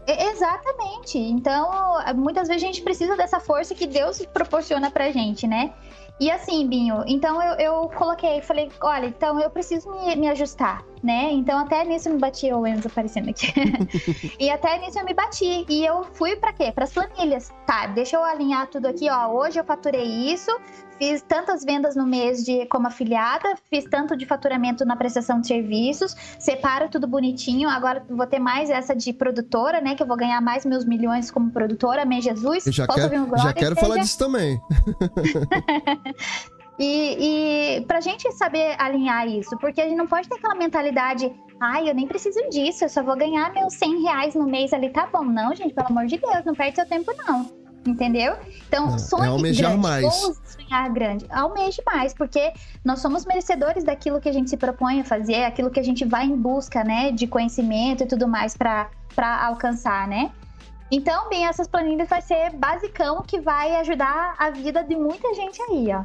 exatamente. Então, muitas vezes a gente precisa dessa força que Deus proporciona pra gente, né? E assim, Binho, então eu, eu coloquei, falei, olha, então eu preciso me, me ajustar, né? Então até nisso eu me bati, o Enzo aparecendo aqui. e até nisso eu me bati. E eu fui para quê? Para as planilhas. Tá, deixa eu alinhar tudo aqui, ó. Hoje eu faturei isso, fiz tantas vendas no mês de como afiliada, fiz tanto de faturamento na prestação de serviços, separo tudo bonitinho. Agora vou ter mais essa de produtora, né? Que eu vou ganhar mais meus milhões como produtora, Amém Jesus. Eu já, quero, já quero falar disso também. E, e pra gente saber alinhar isso, porque a gente não pode ter aquela mentalidade, ai, eu nem preciso disso, eu só vou ganhar meus 100 reais no mês ali, tá bom. Não, gente, pelo amor de Deus, não perde seu tempo, não. Entendeu? Então, não, sonhe é almejar grande, mais. sonhar grande. Almeje mais, porque nós somos merecedores daquilo que a gente se propõe a fazer, aquilo que a gente vai em busca, né, de conhecimento e tudo mais para alcançar, né? Então, bem, essas planilhas vai ser basicão que vai ajudar a vida de muita gente aí, ó.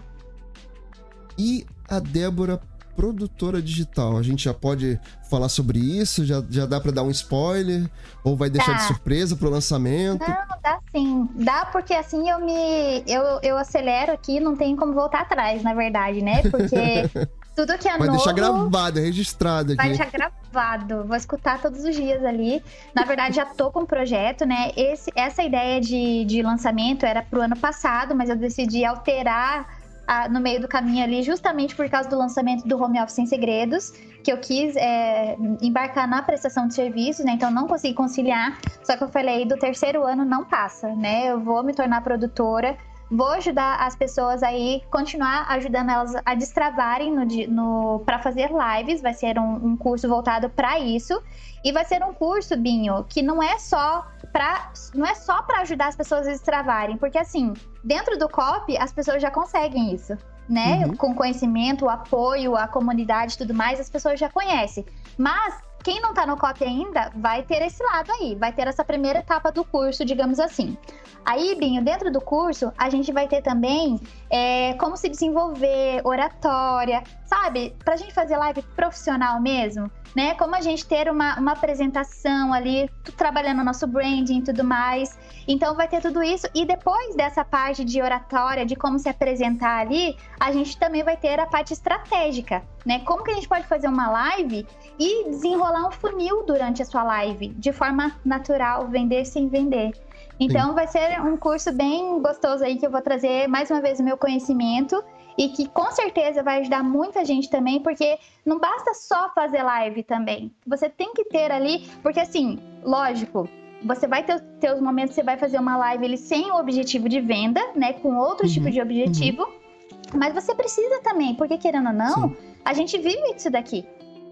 E a Débora, produtora digital, a gente já pode falar sobre isso? Já, já dá para dar um spoiler? Ou vai deixar de surpresa pro lançamento? Não, dá sim. Dá porque assim eu me. Eu, eu acelero aqui, não tem como voltar atrás, na verdade, né? Porque. Tudo que é Vai novo. deixar gravado, é registrado aqui. Vai deixar gravado. Vou escutar todos os dias ali. Na verdade, já tô com o projeto, né? Esse, essa ideia de, de lançamento era pro ano passado, mas eu decidi alterar a, no meio do caminho ali, justamente por causa do lançamento do Home Office Sem Segredos, que eu quis é, embarcar na prestação de serviços, né? Então não consegui conciliar. Só que eu falei, do terceiro ano não passa, né? Eu vou me tornar produtora vou ajudar as pessoas aí, continuar ajudando elas a destravarem no, no para fazer lives. Vai ser um, um curso voltado para isso. E vai ser um curso, Binho, que não é só para não é só para ajudar as pessoas a destravarem, porque assim, dentro do COP as pessoas já conseguem isso, né? Uhum. Com conhecimento, o apoio, a comunidade, tudo mais, as pessoas já conhecem. Mas quem não está no COP ainda vai ter esse lado aí, vai ter essa primeira etapa do curso, digamos assim. Aí, Binho, dentro do curso, a gente vai ter também é, como se desenvolver, oratória, sabe? Pra gente fazer live profissional mesmo, né? Como a gente ter uma, uma apresentação ali, trabalhando nosso branding e tudo mais. Então vai ter tudo isso. E depois dessa parte de oratória, de como se apresentar ali, a gente também vai ter a parte estratégica, né? Como que a gente pode fazer uma live e desenrolar um funil durante a sua live, de forma natural, vender sem vender. Então Sim. vai ser um curso bem gostoso aí que eu vou trazer mais uma vez o meu conhecimento e que com certeza vai ajudar muita gente também, porque não basta só fazer live também. Você tem que ter ali, porque assim, lógico, você vai ter, ter os momentos que você vai fazer uma live ele sem o objetivo de venda, né, com outro uhum, tipo de objetivo, uhum. mas você precisa também, porque querendo ou não, Sim. a gente vive isso daqui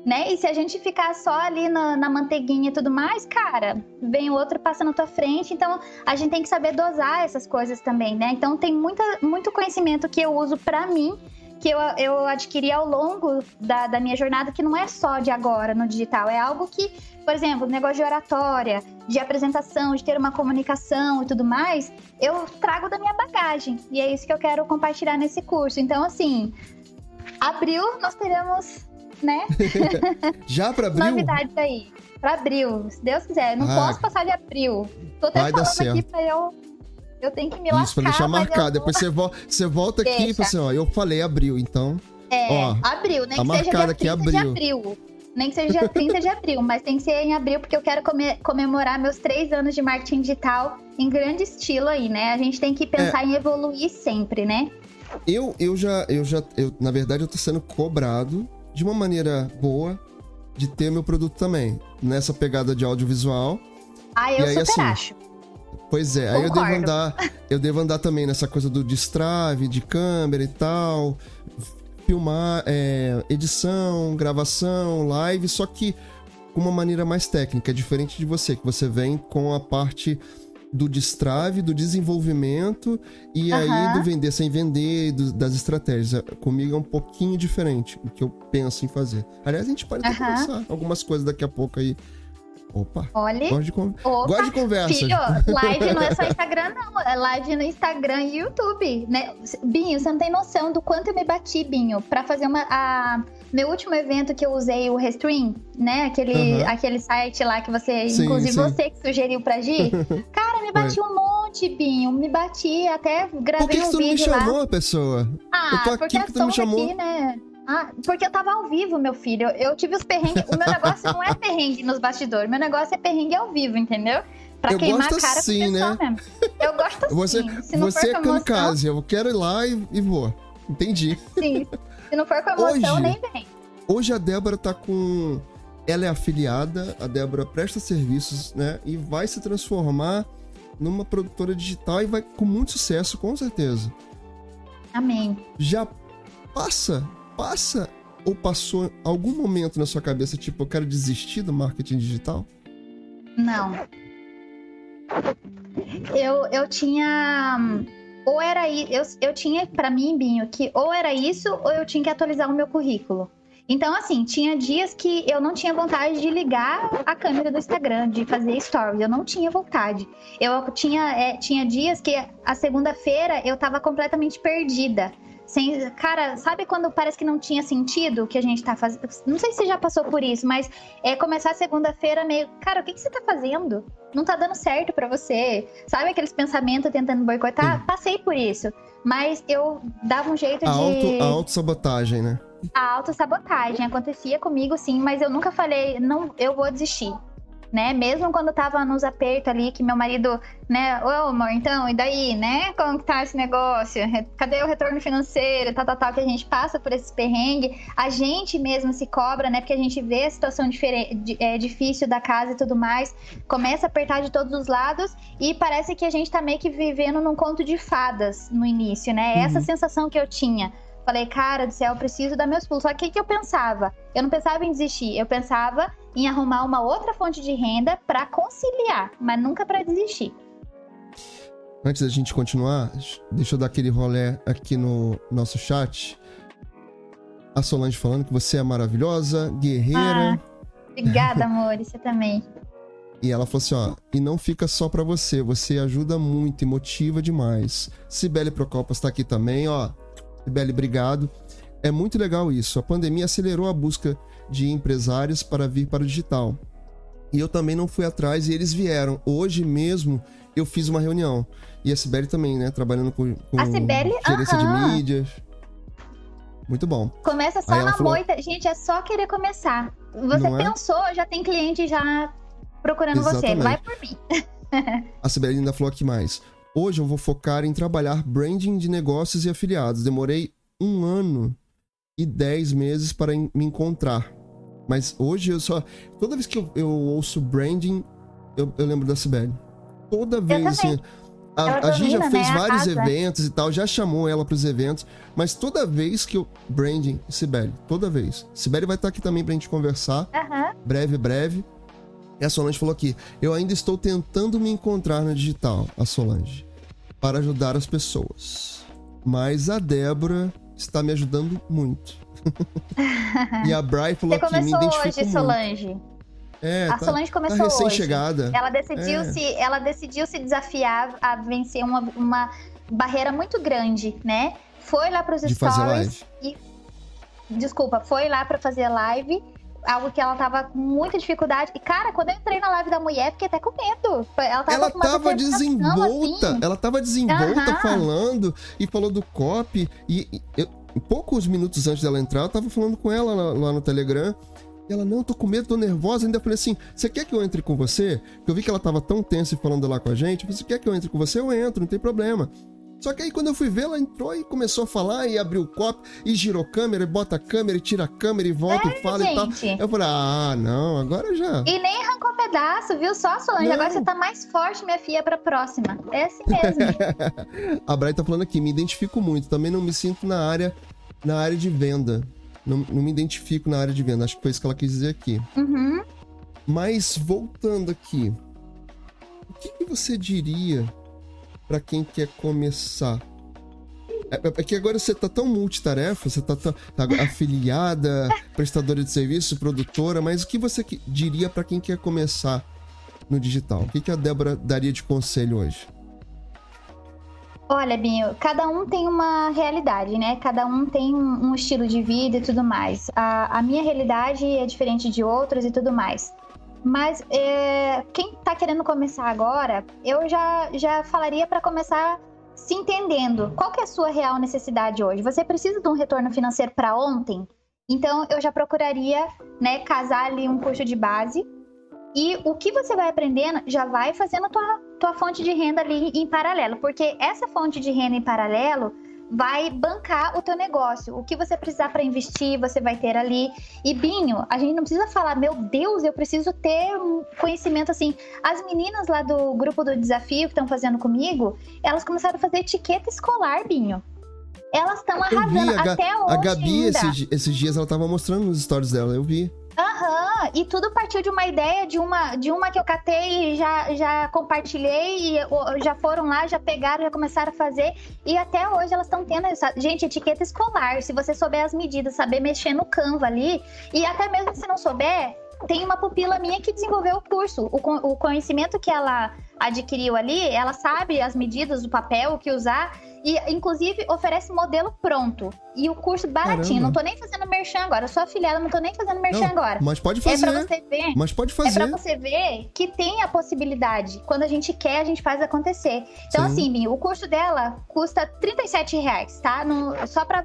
né? E se a gente ficar só ali na, na manteiguinha e tudo mais, cara, vem outro passa na tua frente. Então a gente tem que saber dosar essas coisas também, né? Então tem muita, muito conhecimento que eu uso para mim que eu, eu adquiri ao longo da, da minha jornada, que não é só de agora no digital, é algo que, por exemplo, negócio de oratória, de apresentação, de ter uma comunicação e tudo mais, eu trago da minha bagagem. E é isso que eu quero compartilhar nesse curso. Então, assim, abril nós teremos né? Já para abril? Novidades aí. Para abril, se Deus quiser. não ah, posso passar de abril. Tô até vai falando aqui pra eu. Eu tenho que me lascar. Isso, pra deixar marcado. Depois você, vo você volta Deixa. aqui e fala assim, ó, eu falei abril, então. É, ó, abril, nem tá que seja dia 30 abril. de abril. Nem que seja dia 30 de abril, mas tem que ser em abril, porque eu quero come comemorar meus três anos de marketing digital em grande estilo aí, né? A gente tem que pensar é. em evoluir sempre, né? Eu, eu já, eu já, eu, na verdade, eu tô sendo cobrado de uma maneira boa de ter meu produto também. Nessa pegada de audiovisual, Ah, eu aí, super assim, acho. Pois é, Concordo. aí eu devo andar, eu devo andar também nessa coisa do destrave, de câmera e tal, filmar, é, edição, gravação, live, só que com uma maneira mais técnica, diferente de você, que você vem com a parte do destrave, do desenvolvimento e uhum. aí do vender sem vender, do, das estratégias. Comigo é um pouquinho diferente o que eu penso em fazer. Aliás, a gente pode uhum. conversar algumas coisas daqui a pouco aí Opa! Olha. Gosto de, con... Gosto de conversa. Filho, live não é só Instagram, não. É live no Instagram e YouTube. Né? Binho, você não tem noção do quanto eu me bati, Binho, pra fazer uma. A... Meu último evento que eu usei o Restream, né? Aquele, uhum. aquele site lá que você. Sim, inclusive sim. você que sugeriu pra Gi. Cara, me bati um monte, Binho. Me bati, até gravei Por que um que vídeo. Tu me chamou, pessoa? Ah, eu tô aqui porque, porque tu me chamou. Aqui, né? Ah, porque eu tava ao vivo, meu filho. Eu tive os perrengues. O meu negócio não é perrengue nos bastidores. Meu negócio é perrengue ao vivo, entendeu? Pra eu queimar gosto a cara assim, né? mesmo. Eu gosto assim. Você, Se não você for é kamikaze. Eu quero ir lá e, e vou. Entendi. Sim. Se não for com emoção, hoje, nem vem. Hoje a Débora tá com... Ela é afiliada, a Débora presta serviços, né? E vai se transformar numa produtora digital e vai com muito sucesso, com certeza. Amém. Já passa passa ou passou algum momento na sua cabeça, tipo, eu quero desistir do marketing digital? Não. Eu, eu tinha. Ou era eu, eu tinha para mim, Binho, que ou era isso ou eu tinha que atualizar o meu currículo. Então, assim, tinha dias que eu não tinha vontade de ligar a câmera do Instagram, de fazer stories. Eu não tinha vontade. Eu tinha, é, tinha dias que a segunda-feira eu tava completamente perdida. Sem, cara, sabe quando parece que não tinha sentido o que a gente tá fazendo? Não sei se você já passou por isso, mas é começar segunda-feira meio, cara, o que, que você tá fazendo? Não tá dando certo para você. Sabe aqueles pensamentos tentando boicotar? Sim. Passei por isso. Mas eu dava um jeito a de. Auto, a autossabotagem, né? A autossabotagem acontecia comigo, sim, mas eu nunca falei, não, eu vou desistir né? Mesmo quando tava nos apertos ali, que meu marido, né? Ô, amor, então, e daí, né? Como que tá esse negócio? Cadê o retorno financeiro? Tal, tal, tal, que a gente passa por esse perrengue. A gente mesmo se cobra, né? Porque a gente vê a situação diferente, é, difícil da casa e tudo mais. Começa a apertar de todos os lados e parece que a gente tá meio que vivendo num conto de fadas no início, né? Uhum. Essa sensação que eu tinha. Falei, cara do céu, eu preciso dar meus pulos. Só que o que eu pensava? Eu não pensava em desistir, eu pensava em arrumar uma outra fonte de renda para conciliar, mas nunca para desistir. Antes da gente continuar, deixa eu dar aquele rolé aqui no nosso chat. A Solange falando que você é maravilhosa, guerreira. Ah, obrigada, amor, você também. E ela falou assim, ó, e não fica só para você, você ajuda muito e motiva demais. Sibeli Procopas tá aqui também, ó. Sibeli, obrigado. É muito legal isso. A pandemia acelerou a busca de empresários para vir para o digital. E eu também não fui atrás e eles vieram. Hoje mesmo eu fiz uma reunião. E a Sibeli também, né? Trabalhando com, com a Sibeli, gerência uh -huh. de mídias. Muito bom. Começa só na falou... moita. Gente, é só querer começar. Você é? pensou, já tem cliente já procurando Exatamente. você. Vai por mim. a Sibeli ainda falou aqui mais. Hoje eu vou focar em trabalhar branding de negócios e afiliados. Demorei um ano e dez meses para me encontrar. Mas hoje eu só. Toda vez que eu, eu ouço branding, eu, eu, lembro da Sibeli. Toda vez, assim. A, a Gi já fez né? vários eventos e tal, já chamou ela para os eventos, mas toda vez que eu. Branding, Sibeli, toda vez. Sibeli vai estar aqui também pra gente conversar. Uhum. Breve, breve. E a Solange falou aqui: eu ainda estou tentando me encontrar no digital, a Solange, para ajudar as pessoas. Mas a Débora está me ajudando muito. e a Bry falou Você que me hoje, muito. Solange. É, a tá, Solange começou tá recém chegada. Ela decidiu é. se, ela decidiu se desafiar a vencer uma, uma barreira muito grande, né? Foi lá para os stories e desculpa, foi lá para fazer live algo que ela tava com muita dificuldade. E, cara, quando eu entrei na live da mulher, fiquei até com medo. Ela tava, ela tava desenvolta, assim. ela tava desenvolta falando e falou do copy. E, e eu, poucos minutos antes dela entrar, eu tava falando com ela lá, lá no Telegram. E ela, não, tô com medo, tô nervosa. Ainda falei assim: você quer que eu entre com você? Eu vi que ela tava tão tensa e falando lá com a gente. Você quer que eu entre com você? Eu entro, não tem problema. Só que aí quando eu fui ver, ela entrou e começou a falar e abriu o copo e girou a câmera, e bota a câmera e tira a câmera e volta É, e fala e tal. gente. Eu falei, ah, não, agora já. E nem arrancou pedaço, viu? Só, Solange. Não. Agora você tá mais forte, minha filha, pra próxima. É assim mesmo. A Bray tá falando aqui, me identifico muito. Também não me sinto na área, na área de venda. Não, não me identifico na área de venda. Acho que foi isso que ela quis dizer aqui. uhum. Mas voltando aqui, o que, que você diria pra quem quer começar? É, é que agora você tá tão multitarefa, você tá, tão, tá afiliada, prestadora de serviço, produtora, mas o que você que- diria pra quem quer começar no digital? O que, que a Débora daria de conselho hoje? Olha, Binho, cada um tem uma realidade, né? Cada um tem um um estilo de vida e tudo mais. A, a minha realidade é diferente de outros e tudo mais. Mas é, quem tá querendo começar agora, eu já, já falaria para começar se entendendo. Qual que é a sua real necessidade hoje? Você precisa de um retorno financeiro para ontem? Então, eu já procuraria, né, casar ali um curso de base. E o que você vai aprendendo já vai fazendo a tua, tua fonte de renda ali em paralelo. Porque essa fonte de renda em paralelo vai bancar o teu negócio. O que você precisar para investir, você vai ter ali. E Binho, a gente não precisa falar, meu Deus, eu preciso ter um conhecimento assim. As meninas lá do grupo do desafio que estão fazendo comigo, elas começaram a fazer etiqueta escolar, Binho. Elas estão vi, arrasando a, Ga- até hoje a Gabi, esses, esses dias, ela tava mostrando nos stories dela, eu vi. Aham, e tudo partiu de uma ideia, de uma, de uma que eu catei e já, já compartilhei, e já foram lá, já pegaram, já começaram a fazer, e até hoje elas estão tendo essa. Gente, etiqueta escolar, se você souber as medidas, saber mexer no Canva ali, e até mesmo se não souber, tem uma pupila minha que desenvolveu o curso. O, o conhecimento que ela adquiriu ali, ela sabe as medidas do papel, o que usar, e inclusive oferece modelo pronto. E o curso baratinho. Caramba. Não tô nem fazendo merchan agora. Eu sou afiliada, não tô nem fazendo merchan Não, agora. Mas pode É fazer. pra você ver. Mas pode É pra fazer. você ver que tem a possibilidade. Quando a gente quer, a gente faz acontecer. Então, Sim. assim, Binho, o curso dela custa 37 reais, tá? No- só pra,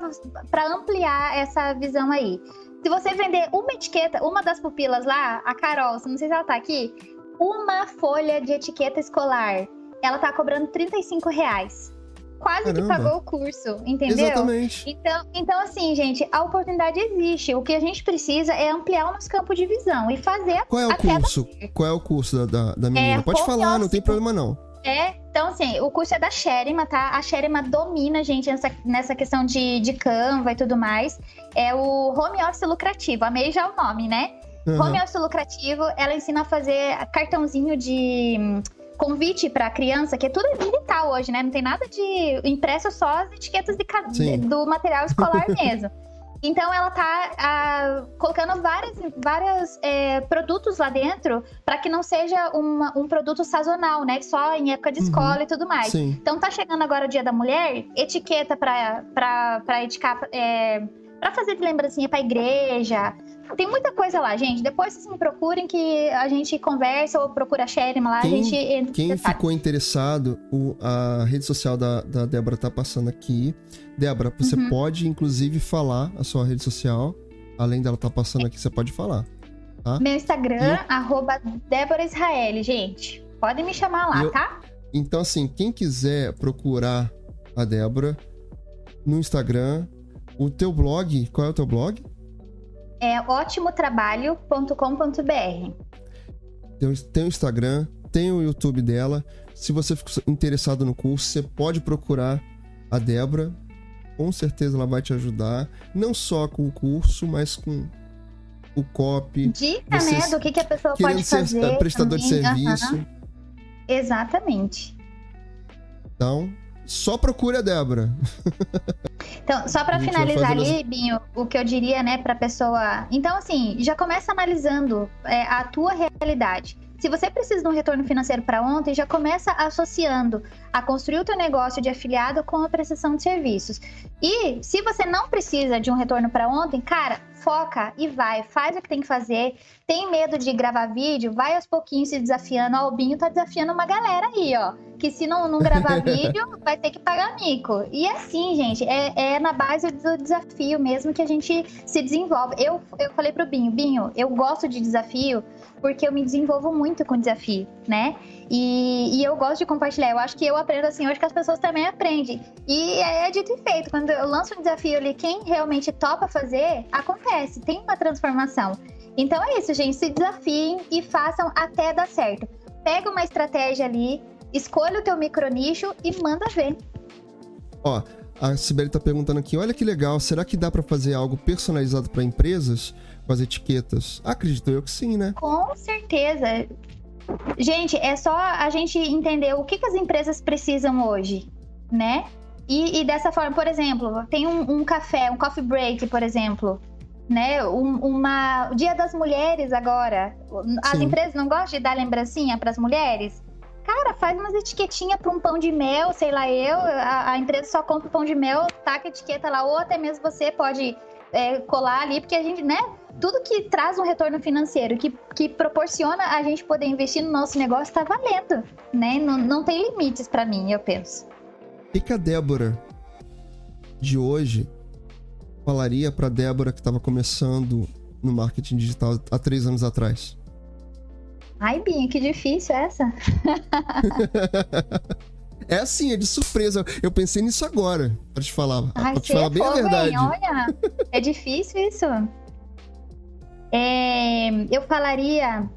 pra ampliar essa visão aí. Se você vender uma etiqueta, uma das pupilas lá, a Carol, não sei se ela tá aqui, uma folha de etiqueta escolar, ela tá cobrando 35 reais. Quase que Caramba. pagou o curso, entendeu? Exatamente. Então, então, assim, gente, a oportunidade existe. O que a gente precisa é ampliar o nosso campo de visão e fazer Qual é o curso? Qual é o curso da, da, da menina? É, pode falar, não tem problema não. É, então assim, o curso é da Sherima, tá? A Sherima domina, gente, nessa, nessa questão de, de Canva e tudo mais. É o Home Office Lucrativo, amei já o nome, né? Aham. Home Office Lucrativo, ela ensina a fazer cartãozinho de hum, convite pra criança, que é tudo digital hoje, né? Não tem nada de impresso, só as etiquetas de do material escolar mesmo. Então ela tá ah, colocando vários várias, é, produtos lá dentro para que não seja uma- um produto sazonal, né? Só em época de Uhum. escola e tudo mais. Sim. Então tá chegando agora o Dia da Mulher, etiqueta pra, pra eticar, é, fazer de lembrancinha pra igreja. Tem muita coisa lá, gente. Depois vocês me procurem que a gente conversa ou procura a Sherima lá, Quem- a gente Quem ficou interessado, o- a rede social da, da Débora tá passando aqui. Débora, você Uhum. pode, inclusive, falar a sua rede social. Além dela tá passando aqui, você pode falar. Meu Instagram, arroba Débora Israel, gente. Podem me chamar lá, E eu- tá? Então, assim, quem quiser procurar a Débora no Instagram, o teu blog, qual é o teu blog? É ótimotrabalho.com.br. Tem, o- tem o Instagram, tem o YouTube dela. Se você ficou interessado no curso, você pode procurar a Débora. Com certeza ela vai te ajudar. Não só com o curso, mas com o copy. Dica, Você né, do que, que a pessoa pode fazer. prestador de também. serviço. Aham, Exatamente. Então, só procure a Débora. Então, só pra A gente vai finalizar ali, Binho, o que eu diria, né, pra pessoa. Então, assim, já começa analisando é, a tua realidade. Se você precisa de um retorno financeiro para ontem, já começa associando a construir o teu negócio de afiliado com a prestação de serviços. E se você não precisa de um retorno para ontem, cara, foca e vai, faz o que tem que fazer. Tem medo de gravar vídeo? Vai aos pouquinhos se desafiando. Ó, o Binho tá desafiando uma galera aí, ó. Que se não, não gravar vídeo, vai ter que pagar mico. E assim, gente, é, é na base do desafio mesmo que a gente se desenvolve. Eu, eu falei pro Binho, Binho, eu gosto de desafio porque eu me desenvolvo muito com desafio, né? E, e, eu gosto de compartilhar. Eu acho que eu aprendo assim hoje que as pessoas também aprendem. E é, é dito e feito. Quando eu lanço um desafio ali, quem realmente topa fazer, acontece. Tem uma transformação. Então é isso, gente. Se desafiem e façam até dar certo. Pega uma estratégia ali, escolha o teu micronicho e manda ver. Ó, a Sibeli tá perguntando aqui, olha que legal, será que dá para fazer algo personalizado para empresas com as etiquetas? Acredito eu que sim, né? Com certeza. Gente, é só a gente entender o que, que as empresas precisam hoje, né? E, e dessa forma, por exemplo, tem um, um, café, um coffee break, por exemplo, né? Um, uma Dia das Mulheres agora. As Sim. empresas não gostam de dar lembrancinha para as mulheres? Cara, faz umas etiquetinhas para um pão de mel, sei lá eu. A, a empresa só compra o pão de mel, taca a etiqueta lá, ou até mesmo você pode é, colar ali, porque a gente, né? Tudo que traz um retorno financeiro, que, que proporciona a gente poder investir no nosso negócio, tá valendo, né? Não, não tem limites para mim, eu penso. O que a Débora de hoje falaria para Débora que estava começando no marketing digital há três anos atrás? Ai, Binho, que difícil essa. é assim, é de surpresa. Eu pensei nisso agora, pra te falar. Ai, pra te falar é bem a verdade. Bem, olha, é difícil isso. É, eu falaria.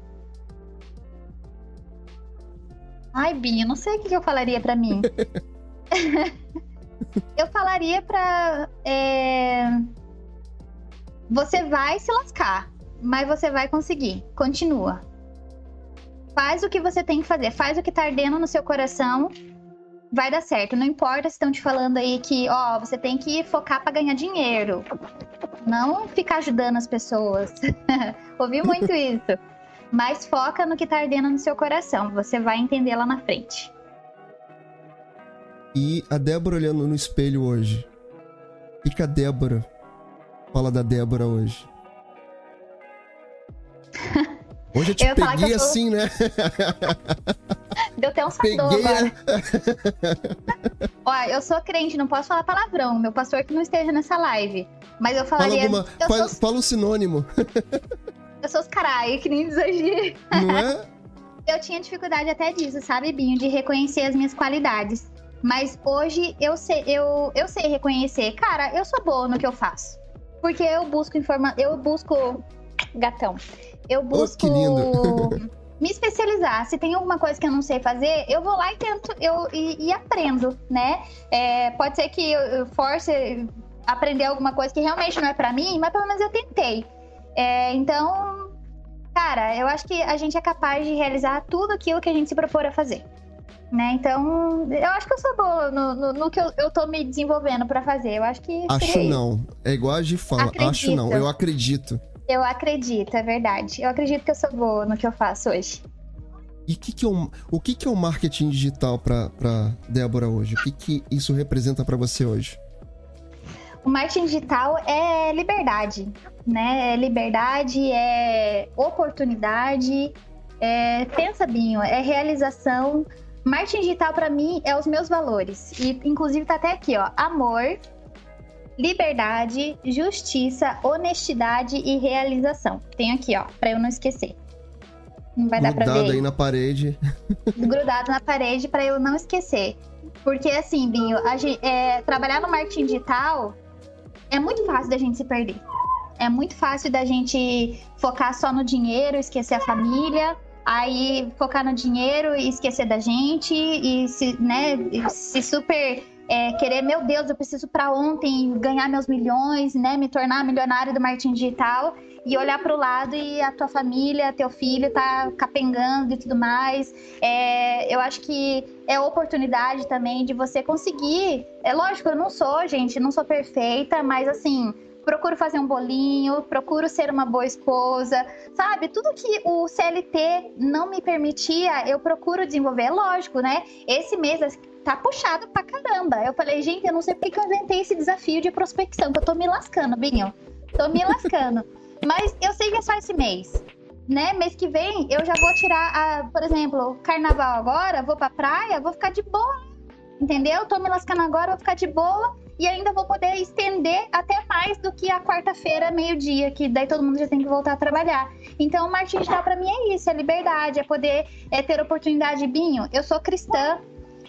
Ai, Binho, não sei o que eu falaria para mim. eu falaria pra. É... Você vai se lascar, mas você vai conseguir. Continua. Faz o que você tem que fazer, faz o que tá ardendo no seu coração, vai dar certo. Não importa se estão te falando aí que, ó, você tem que focar para ganhar dinheiro. Não ficar ajudando as pessoas. Ouvi muito isso. Mas foca no que tá ardendo no seu coração. Você vai entender lá na frente. E a Débora olhando no espelho hoje. O que a Débora fala da Débora hoje? Hoje eu te eu peguei eu tô... assim, né? Deu até um peguei agora. Olha, eu sou crente, não posso falar palavrão. Meu pastor que não esteja nessa live. Mas eu falaria... Fala, alguma... eu fala, sou... fala um sinônimo. eu sou os carai, que nem exagero. Não é? eu tinha dificuldade até disso, sabe, Binho? De reconhecer as minhas qualidades. Mas hoje eu sei, eu, eu sei reconhecer. Cara, eu sou boa no que eu faço. Porque eu busco informação. Eu busco. Gatão. Eu busco. Oh, me especializar. Se tem alguma coisa que eu não sei fazer, eu vou lá e tento eu, e, e aprendo, né? É, pode ser que eu force aprender alguma coisa que realmente não é para mim, mas pelo menos eu tentei. É, então, cara, eu acho que a gente é capaz de realizar tudo aquilo que a gente se propor a fazer né? Então, eu acho que eu sou boa no, no, no que eu, eu tô me desenvolvendo para fazer. Eu acho que. Acho não. É igual a gente fala. Acredito. Acho não. Eu acredito. Eu acredito, é verdade. Eu acredito que eu sou boa no que eu faço hoje. E que que é um, o que, que é o marketing digital para Débora hoje? O que, que isso representa para você hoje? O marketing digital é liberdade, né? É liberdade, é oportunidade, é, pensa, Binho, é realização, Marketing digital para mim é os meus valores. E inclusive tá até aqui, ó, amor, liberdade, justiça, honestidade e realização. Tem aqui, ó, para eu não esquecer. Não vai Grudado dar para ver. aí na parede. Grudado na parede para eu não esquecer. Porque assim, Binho, gente, é, trabalhar no marketing digital é muito fácil da gente se perder. É muito fácil da gente focar só no dinheiro, esquecer a família aí focar no dinheiro e esquecer da gente e se, né, se super é, querer, meu Deus, eu preciso para ontem ganhar meus milhões, né, me tornar milionário do marketing digital e olhar para o lado e a tua família, teu filho tá capengando e tudo mais. É, eu acho que é oportunidade também de você conseguir. É lógico, eu não sou, gente, não sou perfeita, mas assim, procuro fazer um bolinho, procuro ser uma boa esposa, sabe? Tudo que o CLT não me permitia, eu procuro desenvolver. É lógico, né? Esse mês tá puxado pra caramba. Eu falei, gente, eu não sei porque que eu inventei esse desafio de prospecção, que eu tô me lascando, Binho. Tô me lascando. Mas eu sei que é só esse mês. Né? Mês que vem eu já vou tirar, a, por exemplo, carnaval agora, vou pra praia, vou ficar de boa. Entendeu? Tô me lascando agora, vou ficar de boa e ainda vou poder estender até mais do que a quarta-feira, meio-dia, que daí todo mundo já tem que voltar a trabalhar. Então, o marketing digital para mim é isso, é liberdade, é poder é ter oportunidade. Binho, eu sou cristã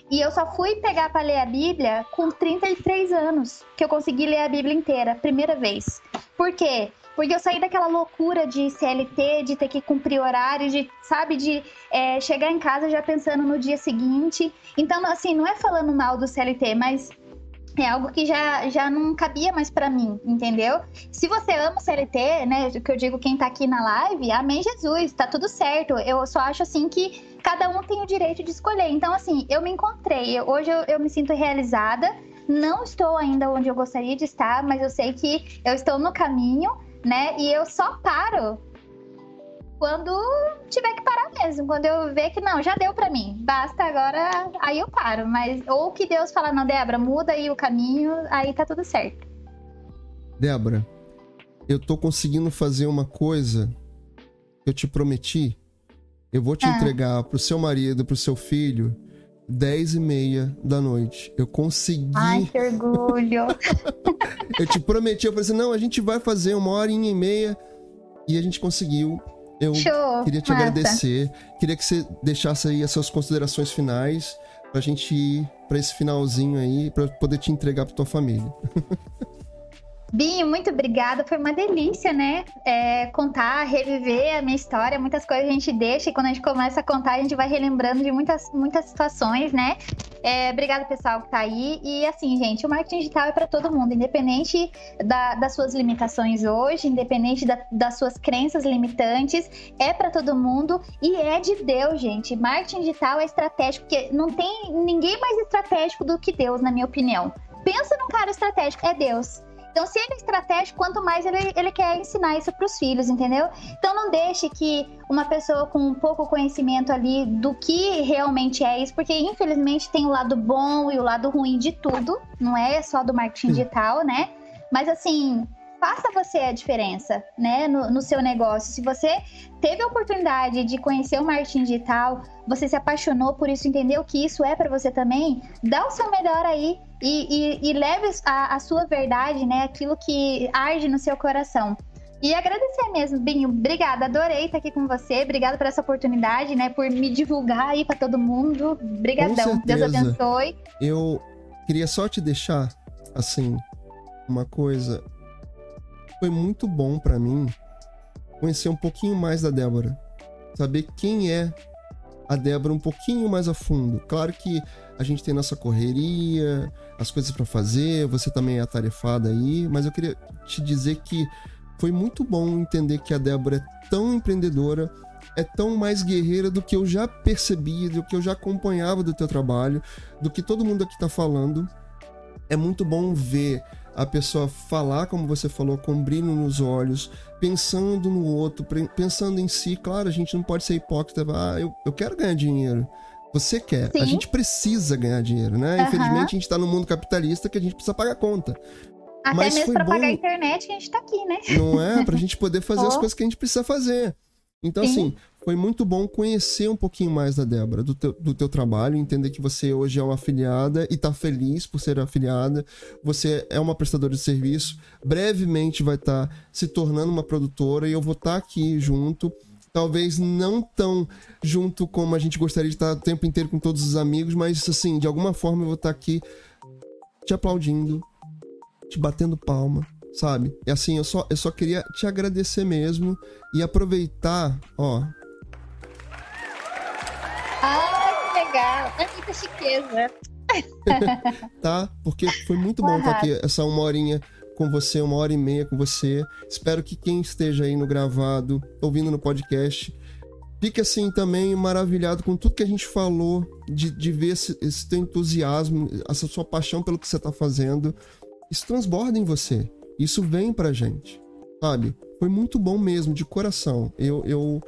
e eu só fui pegar para ler a Bíblia com 33 anos, que eu consegui ler a Bíblia inteira, primeira vez. Por quê? Porque eu saí daquela loucura de CLT, de ter que cumprir horário, de, sabe, de é, chegar em casa já pensando no dia seguinte. Então, assim, não é falando mal do CLT, mas é algo que já, já não cabia mais para mim, entendeu? Se você ama o CLT, né, o que eu digo quem tá aqui na live, amém Jesus, tá tudo certo. Eu só acho assim que cada um tem o direito de escolher. Então, assim, eu me encontrei. Hoje eu, eu me sinto realizada. Não estou ainda onde eu gostaria de estar, mas eu sei que eu estou no caminho, né? E eu só paro quando tiver que parar mesmo. Quando eu ver que não, já deu para mim, basta agora, aí eu paro. Mas ou que Deus fala, não, Débora, muda aí o caminho, aí tá tudo certo. Débora, eu tô conseguindo fazer uma coisa que eu te prometi. Eu vou te ah. entregar pro seu marido, pro seu filho, 10 e meia da noite. Eu consegui. Ai, que orgulho! eu te prometi, eu falei assim: não, a gente vai fazer uma horinha e meia. E a gente conseguiu. Eu Show, queria te massa. agradecer. Queria que você deixasse aí as suas considerações finais pra gente ir pra esse finalzinho aí, pra poder te entregar pra tua família. Binho, muito obrigada. Foi uma delícia, né? É, contar, reviver a minha história. Muitas coisas a gente deixa e quando a gente começa a contar, a gente vai relembrando de muitas, muitas situações, né? É, obrigada, pessoal, que tá aí. E assim, gente, o marketing digital é para todo mundo, independente da, das suas limitações hoje, independente da, das suas crenças limitantes, é para todo mundo e é de Deus, gente. Marketing digital é estratégico, porque não tem ninguém mais estratégico do que Deus, na minha opinião. Pensa num cara estratégico, é Deus. Então, se ele é estratégico, quanto mais ele, ele quer ensinar isso para os filhos, entendeu? Então, não deixe que uma pessoa com pouco conhecimento ali do que realmente é isso, porque infelizmente tem o lado bom e o lado ruim de tudo, não é só do marketing digital, né? Mas assim, faça você a diferença, né, no, no, seu negócio. Se você teve a oportunidade de conhecer o marketing digital, você se apaixonou por isso, entendeu que isso é para você também, dá o seu melhor aí e, e, e leve a, a, sua verdade, né, aquilo que arde no seu coração. E agradecer mesmo, Binho. Obrigada, adorei estar aqui com você. Obrigada por essa oportunidade, né, por me divulgar aí para todo mundo. Obrigadão. Deus abençoe. Eu queria só te deixar assim uma coisa foi muito bom para mim conhecer um pouquinho mais da Débora. Saber quem é a Débora um pouquinho mais a fundo. Claro que a gente tem nossa correria, as coisas para fazer, você também é atarefada aí, mas eu queria te dizer que foi muito bom entender que a Débora é tão empreendedora, é tão mais guerreira do que eu já percebi, do que eu já acompanhava do teu trabalho, do que todo mundo aqui tá falando. É muito bom ver a pessoa falar, como você falou, com brilho nos olhos, pensando no outro, pensando em si. Claro, a gente não pode ser hipócrita. Ah, eu, eu quero ganhar dinheiro. Você quer. Sim. A gente precisa ganhar dinheiro, né? Uhum. Infelizmente, a gente tá no mundo capitalista que a gente precisa pagar conta. Até Mas mesmo pra bom... pagar a internet que a gente tá aqui, né? Não é? Pra gente poder fazer oh. as coisas que a gente precisa fazer. Então, Sim. assim, foi muito bom conhecer um pouquinho mais da Débora, do teu, do teu trabalho, entender que você hoje é uma afiliada e tá feliz por ser afiliada. Você é uma prestadora de serviço, brevemente vai estar tá se tornando uma produtora e eu vou estar tá aqui junto. Talvez não tão junto como a gente gostaria de estar tá o tempo inteiro com todos os amigos, mas assim, de alguma forma eu vou estar tá aqui te aplaudindo, te batendo palma, sabe? E assim, eu só, eu só queria te agradecer mesmo e aproveitar, ó, ah, que legal. É muita chiqueza. tá? Porque foi muito bom estar aqui essa uma horinha com você, uma hora e meia com você. Espero que quem esteja aí no gravado, ouvindo no podcast, fique assim também maravilhado com tudo que a gente falou, de, de ver esse, esse teu entusiasmo, essa sua paixão pelo que você está fazendo. Isso transborda em você. Isso vem pra gente, sabe? Foi muito bom mesmo, de coração. Eu, eu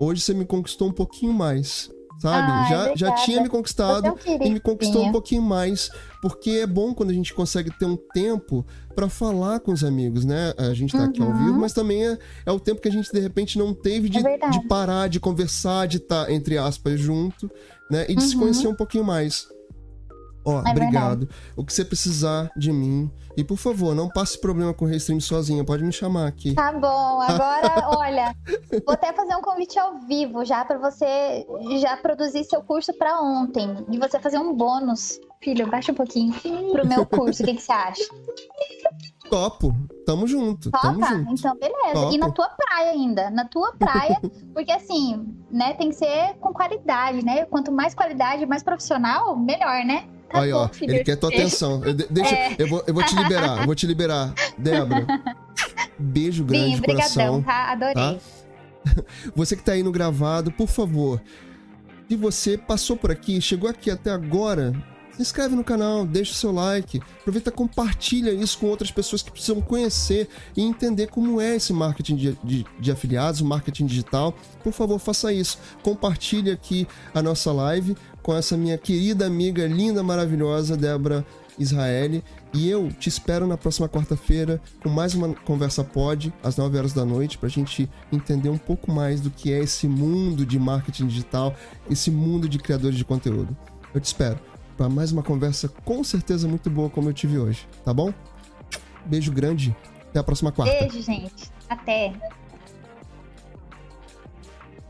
Hoje você me conquistou um pouquinho mais sabe? Ai, já, já obrigada. tinha me conquistado é e me conquistou um pouquinho mais, porque é bom quando a gente consegue ter um tempo pra falar com os amigos, né? A gente tá aqui ao Uhum. vivo, mas também é, é o tempo que a gente de repente não teve de, É de parar, de conversar, de estar, entre aspas, junto, né? E de se Uhum. conhecer um pouquinho mais. Ó, É obrigado. O que você precisar de mim. E por favor, não passe problema com o Restream sozinha, pode me chamar aqui. Tá bom, agora, olha, vou até fazer um convite ao vivo já pra você já produzir seu curso pra ontem e você fazer um bônus. Filho, baixa um pouquinho pro meu curso, o que, que você acha? Topo, tamo junto, tamo Topa? junto. Então, beleza. Topo. E na tua praia ainda, na tua praia, porque assim, né, tem que ser com qualidade, né? Quanto mais qualidade, mais profissional, melhor, né? Tá Aí, bom, ó, ele quer tua atenção. Eu, de- deixa, É. eu, vou, eu vou te liberar, eu vou te liberar. Débora, beijo grande Bim, coração. tá? Adorei. tá? Você que tá aí no gravado, por favor, se você passou por aqui, chegou aqui até agora, se inscreve no canal, deixa o seu like, aproveita e compartilha isso com outras pessoas que precisam conhecer e entender como é esse marketing de, de- de afiliados, o marketing digital. Por favor, faça isso. Compartilhe aqui a nossa live com essa minha querida amiga, linda, maravilhosa, Débora Israeli. E eu te espero na próxima quarta-feira com mais uma conversa pod, às 9 horas da noite, pra gente entender um pouco mais do que é esse mundo de marketing digital, esse mundo de criadores de conteúdo. Eu te espero para mais uma conversa com certeza muito boa como eu tive hoje, tá bom? Beijo grande, até a próxima quarta. Beijo, gente. Até.